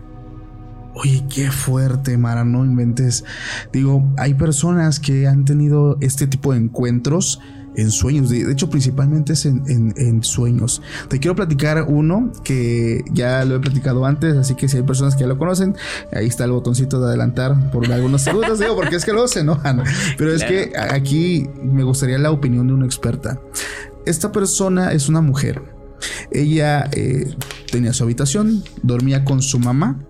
Oye, qué fuerte, Mara, no inventes. Digo, hay personas que han tenido este tipo de encuentros en sueños. De, hecho, principalmente es en, sueños. Te quiero platicar uno que ya lo he platicado antes, así que si hay personas que ya lo conocen, ahí está el botoncito de adelantar por algunos segundos, digo, porque es que lo se enojan. Pero es que aquí me gustaría la opinión de una experta. Esta persona es una mujer Ella eh, tenía su habitación, dormía con su mamá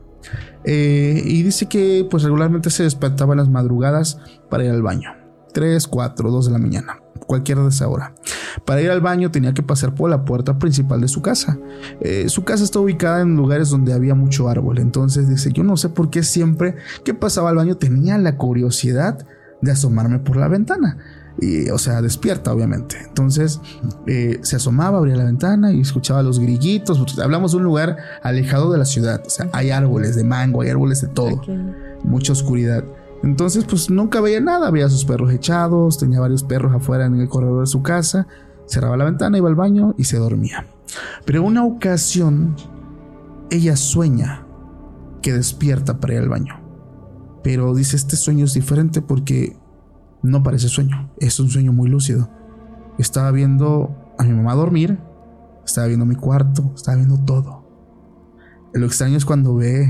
eh, y dice que pues regularmente se despertaba en las madrugadas para ir al baño. 3, 4, 2 de la mañana, cualquier de esa hora. Para ir al baño tenía que pasar por la puerta principal de su casa. Eh, su casa está ubicada en lugares donde había mucho árbol, entonces dice, yo no sé por qué siempre que pasaba al baño tenía la curiosidad de asomarme por la ventana. Y, o sea, despierta, obviamente. Entonces eh, se asomaba, abría la ventana y escuchaba los grillitos. Hablamos de un lugar alejado de la ciudad. O sea, hay árboles de mango, hay árboles de todo. Mucha oscuridad. Entonces, pues nunca veía nada. Veía a sus perros echados, tenía varios perros afuera en el corredor de su casa. Cerraba la ventana, iba al baño y se dormía. Pero en una ocasión, ella sueña que despierta para ir al baño. Pero dice, este sueño es diferente porque no parece sueño, es un sueño muy lúcido. Estaba viendo a mi mamá dormir, estaba viendo mi cuarto, estaba viendo todo. Lo extraño es cuando ve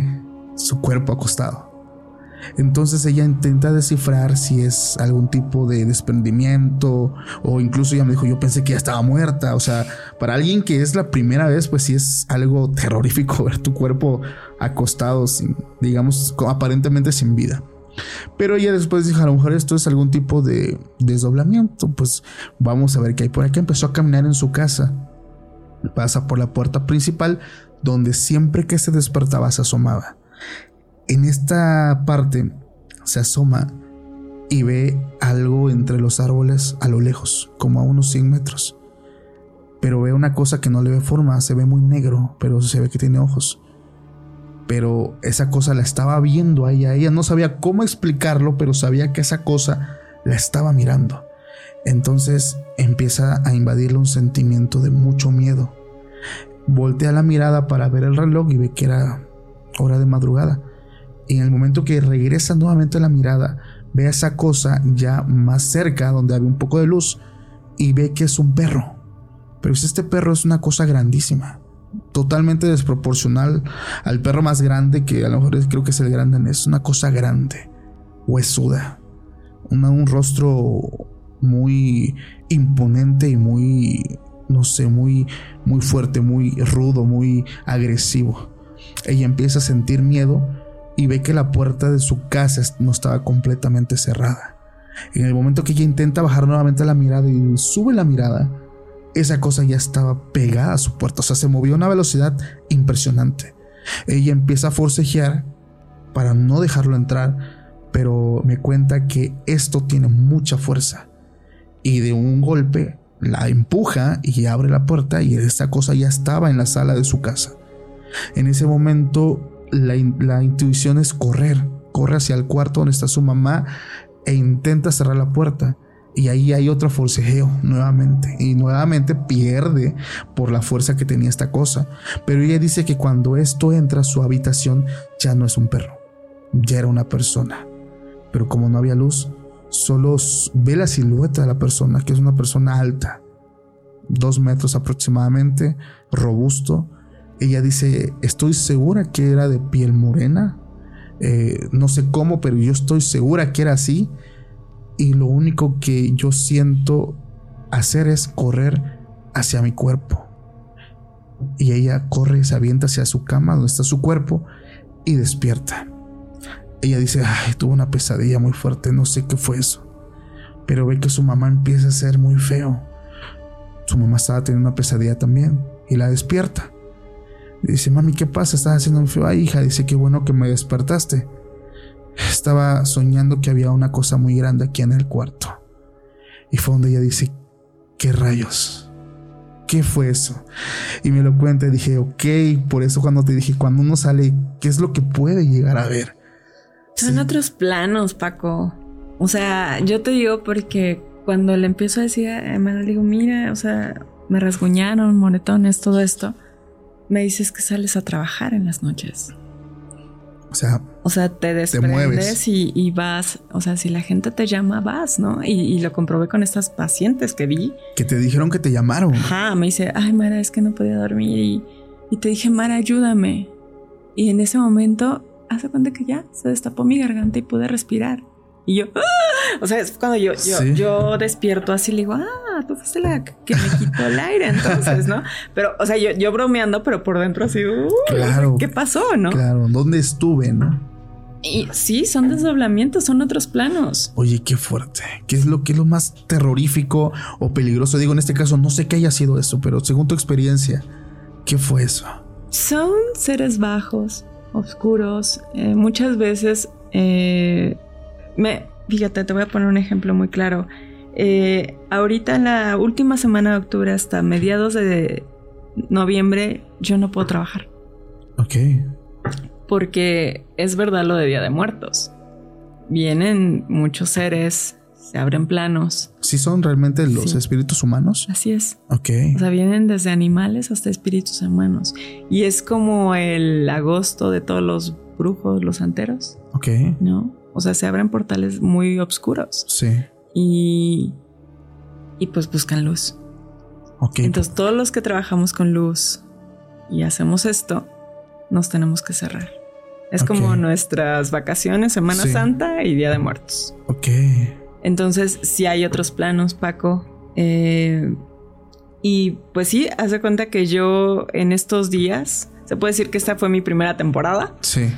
su cuerpo acostado. Entonces ella intenta descifrar si es algún tipo de desprendimiento o incluso ella me dijo, yo pensé que ya estaba muerta. O sea, para alguien que es la primera vez, pues sí es algo terrorífico ver tu cuerpo acostado, sin, digamos, aparentemente sin vida. Pero ella después dijo, a lo mejor esto es algún tipo de desdoblamiento, pues vamos a ver qué hay por aquí. Empezó a caminar en su casa, pasa por la puerta principal, donde siempre que se despertaba se asomaba. En esta parte se asoma y ve algo entre los árboles a lo lejos, como a unos 100 metros. Pero ve una cosa que no le ve forma, se ve muy negro, pero se ve que tiene ojos pero esa cosa la estaba viendo a ella. No sabía cómo explicarlo, pero sabía que esa cosa la estaba mirando. Entonces empieza a invadirle un sentimiento de mucho miedo. Voltea la mirada para ver el reloj y ve que era hora de madrugada. Y en el momento que regresa nuevamente la mirada, ve a esa cosa ya más cerca, donde había un poco de luz, y ve que es un perro. Pero este perro es una cosa grandísima totalmente desproporcional al perro más grande, que a lo mejor creo que es el grande, es una cosa grande, huesuda, un rostro muy imponente y muy, no sé, muy, muy fuerte, muy rudo, muy agresivo. Ella empieza a sentir miedo y ve que la puerta de su casa no estaba completamente cerrada. En el momento que ella intenta bajar nuevamente la mirada y sube la mirada, esa cosa ya estaba pegada a su puerta, o sea, se movió a una velocidad impresionante. Ella empieza a forcejear para no dejarlo entrar, pero me cuenta que esto tiene mucha fuerza y de un golpe la empuja y abre la puerta y esta cosa ya estaba en la sala de su casa. En ese momento la, la intuición es correr, corre hacia el cuarto donde está su mamá e intenta cerrar la puerta y ahí hay otro forcejeo nuevamente. Y nuevamente pierde por la fuerza que tenía esta cosa. Pero ella dice que cuando esto entra a su habitación ya no es un perro. Ya era una persona. Pero como no había luz, solo ve la silueta de la persona, que es una persona alta. Dos metros aproximadamente, robusto. Ella dice, estoy segura que era de piel morena. Eh, no sé cómo, pero yo estoy segura que era así y lo único que yo siento hacer es correr hacia mi cuerpo. Y ella corre, se avienta hacia su cama donde está su cuerpo y despierta. Ella dice, ay, tuvo una pesadilla muy fuerte, no sé qué fue eso. Pero ve que su mamá empieza a ser muy feo. Su mamá estaba teniendo una pesadilla también y la despierta. dice, mami, ¿qué pasa? Estás haciendo muy feo. Ay, hija, dice, qué bueno que me despertaste. Estaba soñando que había una cosa muy grande aquí en el cuarto. Y fue donde ella dice, ¿qué rayos? ¿Qué fue eso? Y me lo cuenta y dije, ok, por eso cuando te dije, cuando uno sale, ¿qué es lo que puede llegar a ver? Son otros planos, Paco. O sea, yo te digo porque cuando le empiezo a decir a digo, mira, o sea, me rasguñaron, moretones, todo esto, me dices que sales a trabajar en las noches. O sea, o sea, te desprendes y, vas, o sea, si la gente te llama, vas, ¿no? Y, lo comprobé con estas pacientes que vi. Que te dijeron que te llamaron. Ajá, me dice, ay, Mara, es que no podía dormir y, y te dije, Mara, ayúdame. Y en ese momento, hace cuenta que ya se destapó mi garganta y pude respirar. Y yo, ¡Ah! O sea, es cuando yo, yo, yo despierto así, le digo, ah, tú fuiste la que me quitó el aire, entonces, ¿no? Pero, o sea, yo, yo bromeando, pero por dentro así, claro, ¿qué pasó, no? Claro, ¿dónde estuve, no? Y sí, son desdoblamientos, son otros planos. Oye, qué fuerte. ¿Qué es lo que es lo más terrorífico o peligroso? Digo, en este caso, no sé qué haya sido eso, pero según tu experiencia, ¿qué fue eso? Son seres bajos, oscuros. Eh, muchas veces, eh, me, fíjate, te voy a poner un ejemplo muy claro. Eh, ahorita en la última semana de octubre hasta mediados de noviembre, yo no puedo trabajar. Ok porque es verdad lo de Día de Muertos. Vienen muchos seres, se abren planos. ¿Sí son realmente los espíritus humanos? Así es. Ok. O sea, vienen desde animales hasta espíritus humanos. Y es como el agosto de todos los brujos, los santeros. Ok. ¿No? O sea, se abren portales muy oscuros. Sí. Y, y pues buscan luz. Ok. Entonces todos los que trabajamos con luz y hacemos esto, nos tenemos que cerrar. Es como nuestras vacaciones, Semana Santa y Día de Muertos. Ok. Entonces, sí hay otros planos, Paco. Eh, y pues sí, hace cuenta que yo en estos días, se puede decir que esta fue mi primera temporada. Sí.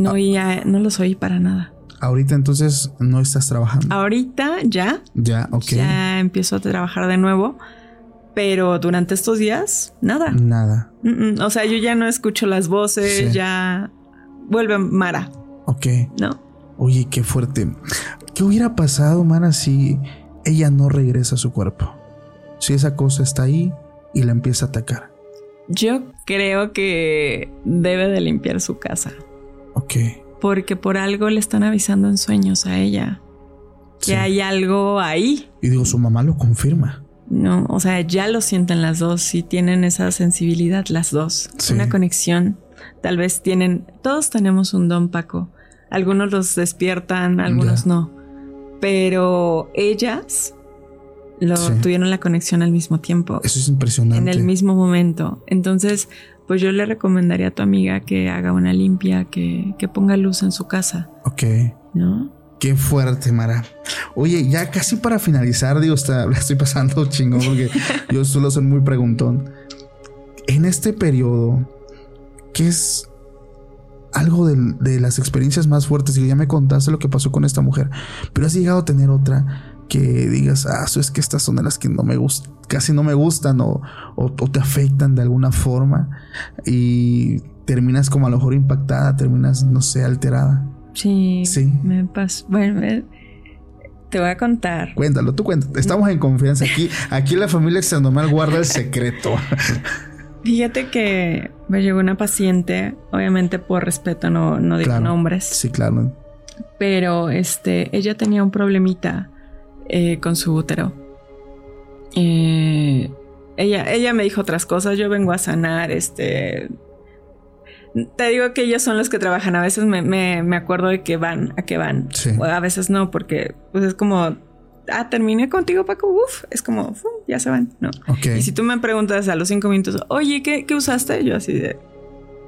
No, ah. no los oí para nada. Ahorita entonces no estás trabajando. Ahorita ya. Ya, ok. Ya empiezo a trabajar de nuevo. Pero durante estos días, nada. Nada. O sea, yo ya no escucho las voces, ya vuelve Mara. Ok. ¿No? Oye, qué fuerte. ¿Qué hubiera pasado, Mara, si ella no regresa a su cuerpo? Si esa cosa está ahí y la empieza a atacar. Yo creo que debe de limpiar su casa. Ok. Porque por algo le están avisando en sueños a ella. Que hay algo ahí. Y digo, su mamá lo confirma. No, o sea, ya lo sienten las dos y tienen esa sensibilidad las dos. Una conexión. Tal vez tienen, todos tenemos un don, Paco. Algunos los despiertan, algunos no. Pero ellas lo tuvieron la conexión al mismo tiempo. Eso es impresionante. En el mismo momento. Entonces, pues yo le recomendaría a tu amiga que haga una limpia, que, que ponga luz en su casa. Ok. ¿No? Qué fuerte, Mara. Oye, ya casi para finalizar, digo, está, la estoy pasando chingón porque yo suelo ser muy preguntón. En este periodo, ¿qué es algo de, las experiencias más fuertes? Digo, ya me contaste lo que pasó con esta mujer, pero has llegado a tener otra que digas, ah, eso es que estas son de las que no me gustan, casi no me gustan o, o te afectan de alguna forma y terminas como a lo mejor impactada, terminas, no sé, alterada. Sí. Sí. Me pasó. Bueno, te voy a contar. Cuéntalo, tú cuéntalo. Estamos en confianza aquí. Aquí la familia extranormal guarda el secreto. Fíjate que me llegó una paciente, obviamente por respeto no, no digo nombres. Sí, claro. Pero este, ella tenía un problemita eh, con su útero. Eh, ella, ella me dijo otras cosas. Yo vengo a sanar, este, te digo que ellos son los que trabajan. A veces me, me, acuerdo de que van, a que van. O a veces no, porque pues es como, ah, terminé contigo, Paco. Uf, es como, ya se van, ¿no? Y si tú me preguntas a los cinco minutos, oye, ¿qué, qué usaste? Yo así de...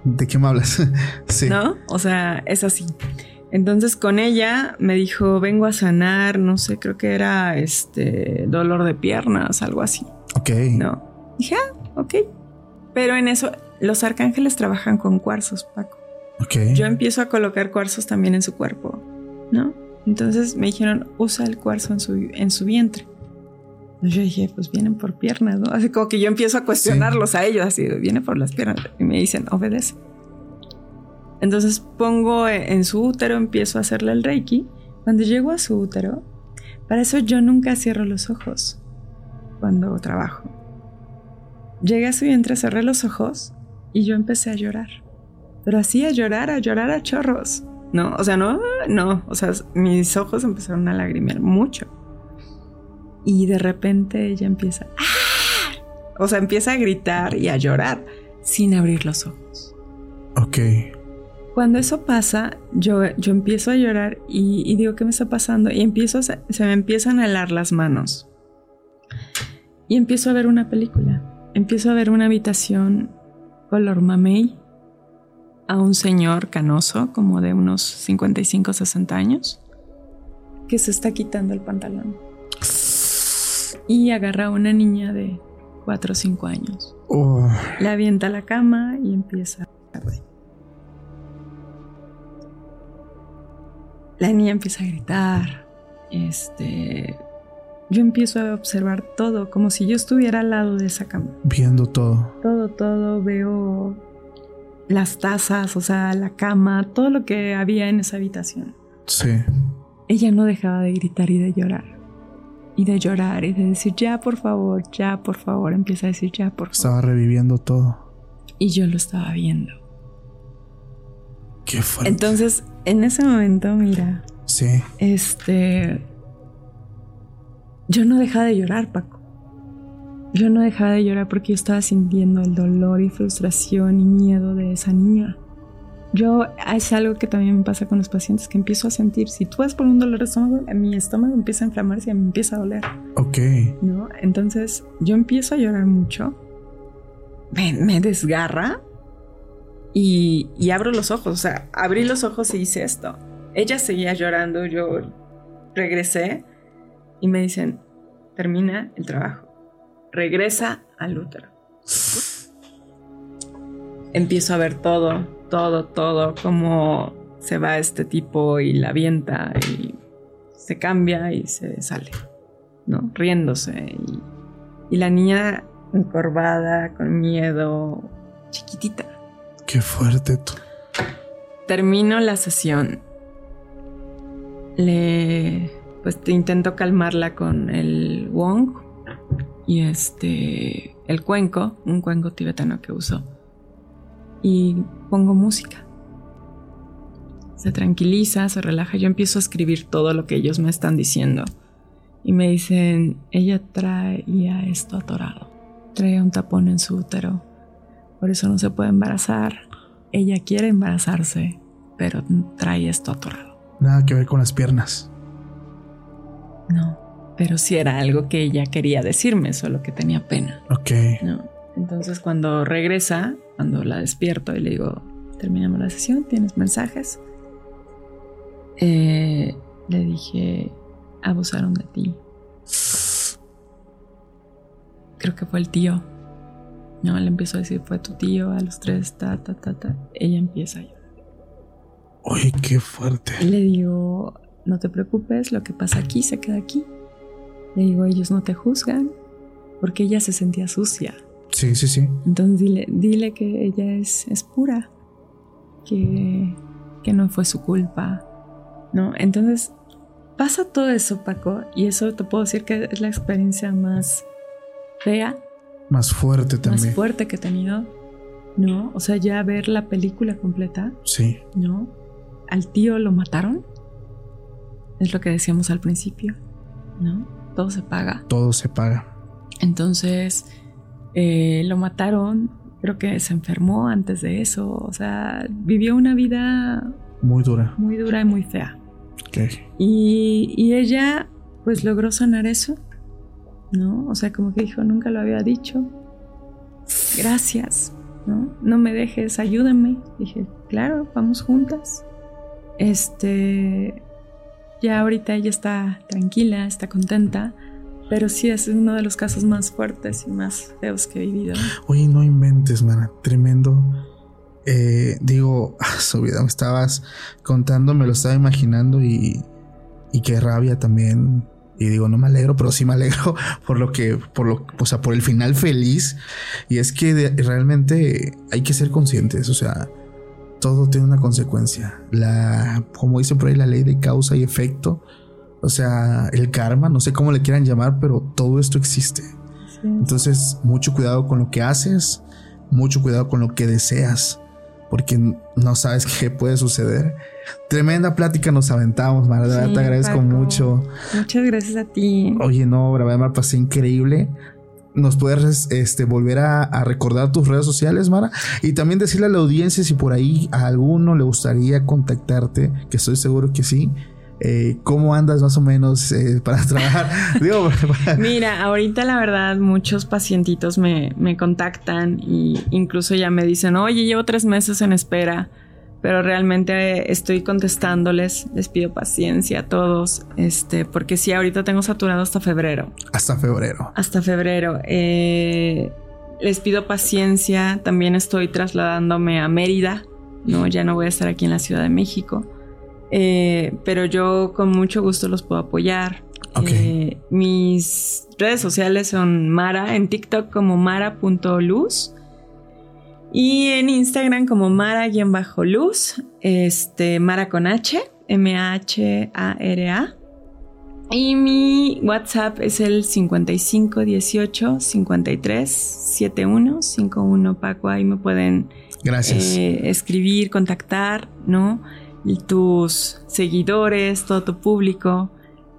¿De qué me hablas? sí. ¿No? O sea, es así. Entonces con ella me dijo, vengo a sanar, no sé, creo que era este dolor de piernas, algo así. Ok. No. Dije, ah, ok. Pero en eso, los arcángeles trabajan con cuarzos, Paco. Okay. Yo empiezo a colocar cuarzos también en su cuerpo, ¿no? Entonces me dijeron, usa el cuarzo en su, en su vientre. Yo dije, pues vienen por piernas, ¿no? Así como que yo empiezo a cuestionarlos a ellos, así, viene por las piernas. Y me dicen, obedece. Entonces pongo en su útero, empiezo a hacerle el reiki. Cuando llego a su útero, para eso yo nunca cierro los ojos cuando trabajo. Llegué a su vientre, cerré los ojos y yo empecé a llorar. Pero así a llorar, a llorar a chorros. No, o sea, no, no, o sea, mis ojos empezaron a lagrimear mucho. Y de repente ella empieza, ¡ah! O sea, empieza a gritar y a llorar sin abrir los ojos. Ok. Cuando eso pasa, yo, yo empiezo a llorar y, digo, ¿qué me está pasando? Y empiezo se me empiezan a helar las manos. Y empiezo a ver una película. Empiezo a ver una habitación color mamey a un señor canoso, como de unos 55, 60 años, que se está quitando el pantalón. Y agarra a una niña de 4 o 5 años. Oh, La avienta a la cama y empieza. La niña empieza a gritar. Este. Yo empiezo a observar todo, como si yo estuviera al lado de esa cama. viendo todo. Todo, todo, veo las tazas, o sea, la cama, todo lo que había en esa habitación. Sí. Ella no dejaba de gritar y de llorar. Y de llorar y de decir, ya, por favor, ya, por favor. Empieza a decir, ya, por favor. Estaba reviviendo todo. Y yo lo estaba viendo. Qué fuerte. Entonces, en ese momento, mira, sí. este. Yo no dejaba de llorar, Paco. Yo no dejaba de llorar porque yo estaba sintiendo el dolor y frustración y miedo de esa niña. Yo, es algo que también me pasa con los pacientes, que empiezo a sentir, si tú vas por un dolor de estómago, mi estómago empieza a inflamarse y me empieza a doler, Ok. ¿no? Entonces, yo empiezo a llorar mucho, me, me desgarra y, abro los ojos, o sea, abrí los ojos y hice esto. Ella seguía llorando, yo regresé y me dicen, termina el trabajo, regresa al útero. Empiezo a ver todo, todo, todo, cómo se va este tipo y la avienta y se cambia y se sale, ¿no? Riéndose. Y la niña encorvada, con miedo, chiquitita. Qué fuerte tú. Termino la sesión. Le. Pues te intento calmarla con el wong y este. El cuenco, un cuenco tibetano que uso. Y pongo música. Se tranquiliza, se relaja. Yo empiezo a escribir todo lo que ellos me están diciendo. Y me dicen, ella traía esto atorado. Traía un tapón en su útero. Por eso no se puede embarazar. Ella quiere embarazarse, pero trae esto atorado. Nada que ver con las piernas. No, pero sí era algo que ella quería decirme, solo que tenía pena. Ok. No. Entonces cuando regresa, cuando la despierto y le digo, terminamos la sesión, ¿tienes mensajes? Eh, le dije, abusaron de ti. Creo que fue el tío. No, le empezó a decir, fue tu tío a los tres, ta, ta, ta, ta. Ella empieza a llorar. Oye, qué fuerte. Le digo, no te preocupes, lo que pasa aquí se queda aquí. Le digo, ellos no te juzgan porque ella se sentía sucia. Sí, sí, sí. Entonces dile, dile que ella es, es pura, que, que no fue su culpa, ¿no? Entonces pasa todo eso, Paco, y eso te puedo decir que es la experiencia más fea, Más fuerte también. más fuerte que he tenido, ¿no? O sea, ya ver la película completa, Sí. ¿no? Al tío lo mataron, es lo que decíamos al principio, ¿no? Todo se paga. Todo se paga. Entonces eh, lo mataron, creo que se enfermó antes de eso, o sea, vivió una vida Muy dura. muy dura y muy fea. Ok. Y, y ella pues logró sanar eso, ¿no? O sea, como que dijo, nunca lo había dicho, gracias, ¿no? No me dejes, ayúdame. Dije, claro, vamos juntas. Este, ya ahorita ella está tranquila, está contenta, pero sí es uno de los casos más fuertes y más feos que he vivido. Oye, no inventes, mana. Tremendo. Eh, digo, su vida, me estabas contando, me lo estaba imaginando y, y qué rabia también. Y digo, no me alegro, pero sí me alegro por lo que, por lo, o sea, por el final feliz. Y es que de- realmente hay que ser conscientes, o sea, todo tiene una consecuencia. La, como dicen por ahí, la ley de causa y efecto. O sea, el karma, no sé cómo le quieran llamar, pero todo esto existe. Sí. Entonces, mucho cuidado con lo que haces, mucho cuidado con lo que deseas, porque no sabes qué puede suceder. Tremenda plática nos aventamos, Mara. De verdad Sí, te agradezco Paco. mucho. Muchas gracias a ti. Oye, no, verdad me la pasé increíble. ¿Nos puedes este, volver a, a recordar tus redes sociales, Mara? Y también decirle a la audiencia si por ahí a alguno le gustaría contactarte, que estoy seguro que sí. Eh, ¿Cómo andas más o menos eh, para trabajar? Digo, para- Mira, ahorita la verdad muchos pacientitos me, me contactan y incluso ya me dicen, oye, llevo tres meses en espera pero realmente estoy contestándoles, les pido paciencia a todos, este, porque sí, ahorita tengo saturado hasta febrero. Hasta febrero. Hasta febrero. Eh, les pido paciencia, también estoy trasladándome a Mérida, ¿no? Ya no voy a estar aquí en la Ciudad de México, eh, pero yo con mucho gusto los puedo apoyar. Eh, mis redes sociales son Mara, en TikTok como mara.luz y en Instagram como Mara-Luz, este, Mara con H, M-A-H-A-R-A. Y mi WhatsApp es el 5518 53 71 51 Paco. Ahí me pueden Gracias. Eh, escribir, contactar, ¿no? Y tus seguidores, todo tu público.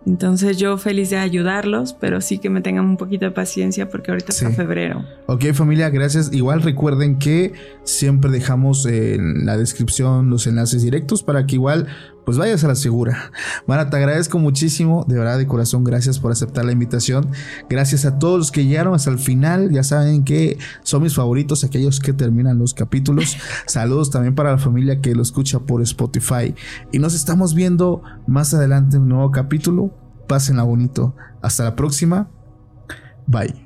Entonces yo feliz de ayudarlos, pero sí que me tengan un poquito de paciencia porque ahorita está febrero. Ok familia, gracias. Igual recuerden que siempre dejamos en la descripción los enlaces directos para que igual pues vayas a la segura. Mara, te agradezco muchísimo, de verdad de corazón, gracias por aceptar la invitación. Gracias a todos los que llegaron hasta el final, ya saben que son mis favoritos, aquellos que terminan los capítulos. Saludos también para la familia que lo escucha por Spotify. Y nos estamos viendo más adelante en un nuevo capítulo. Pásenla bonito. Hasta la próxima. Bye.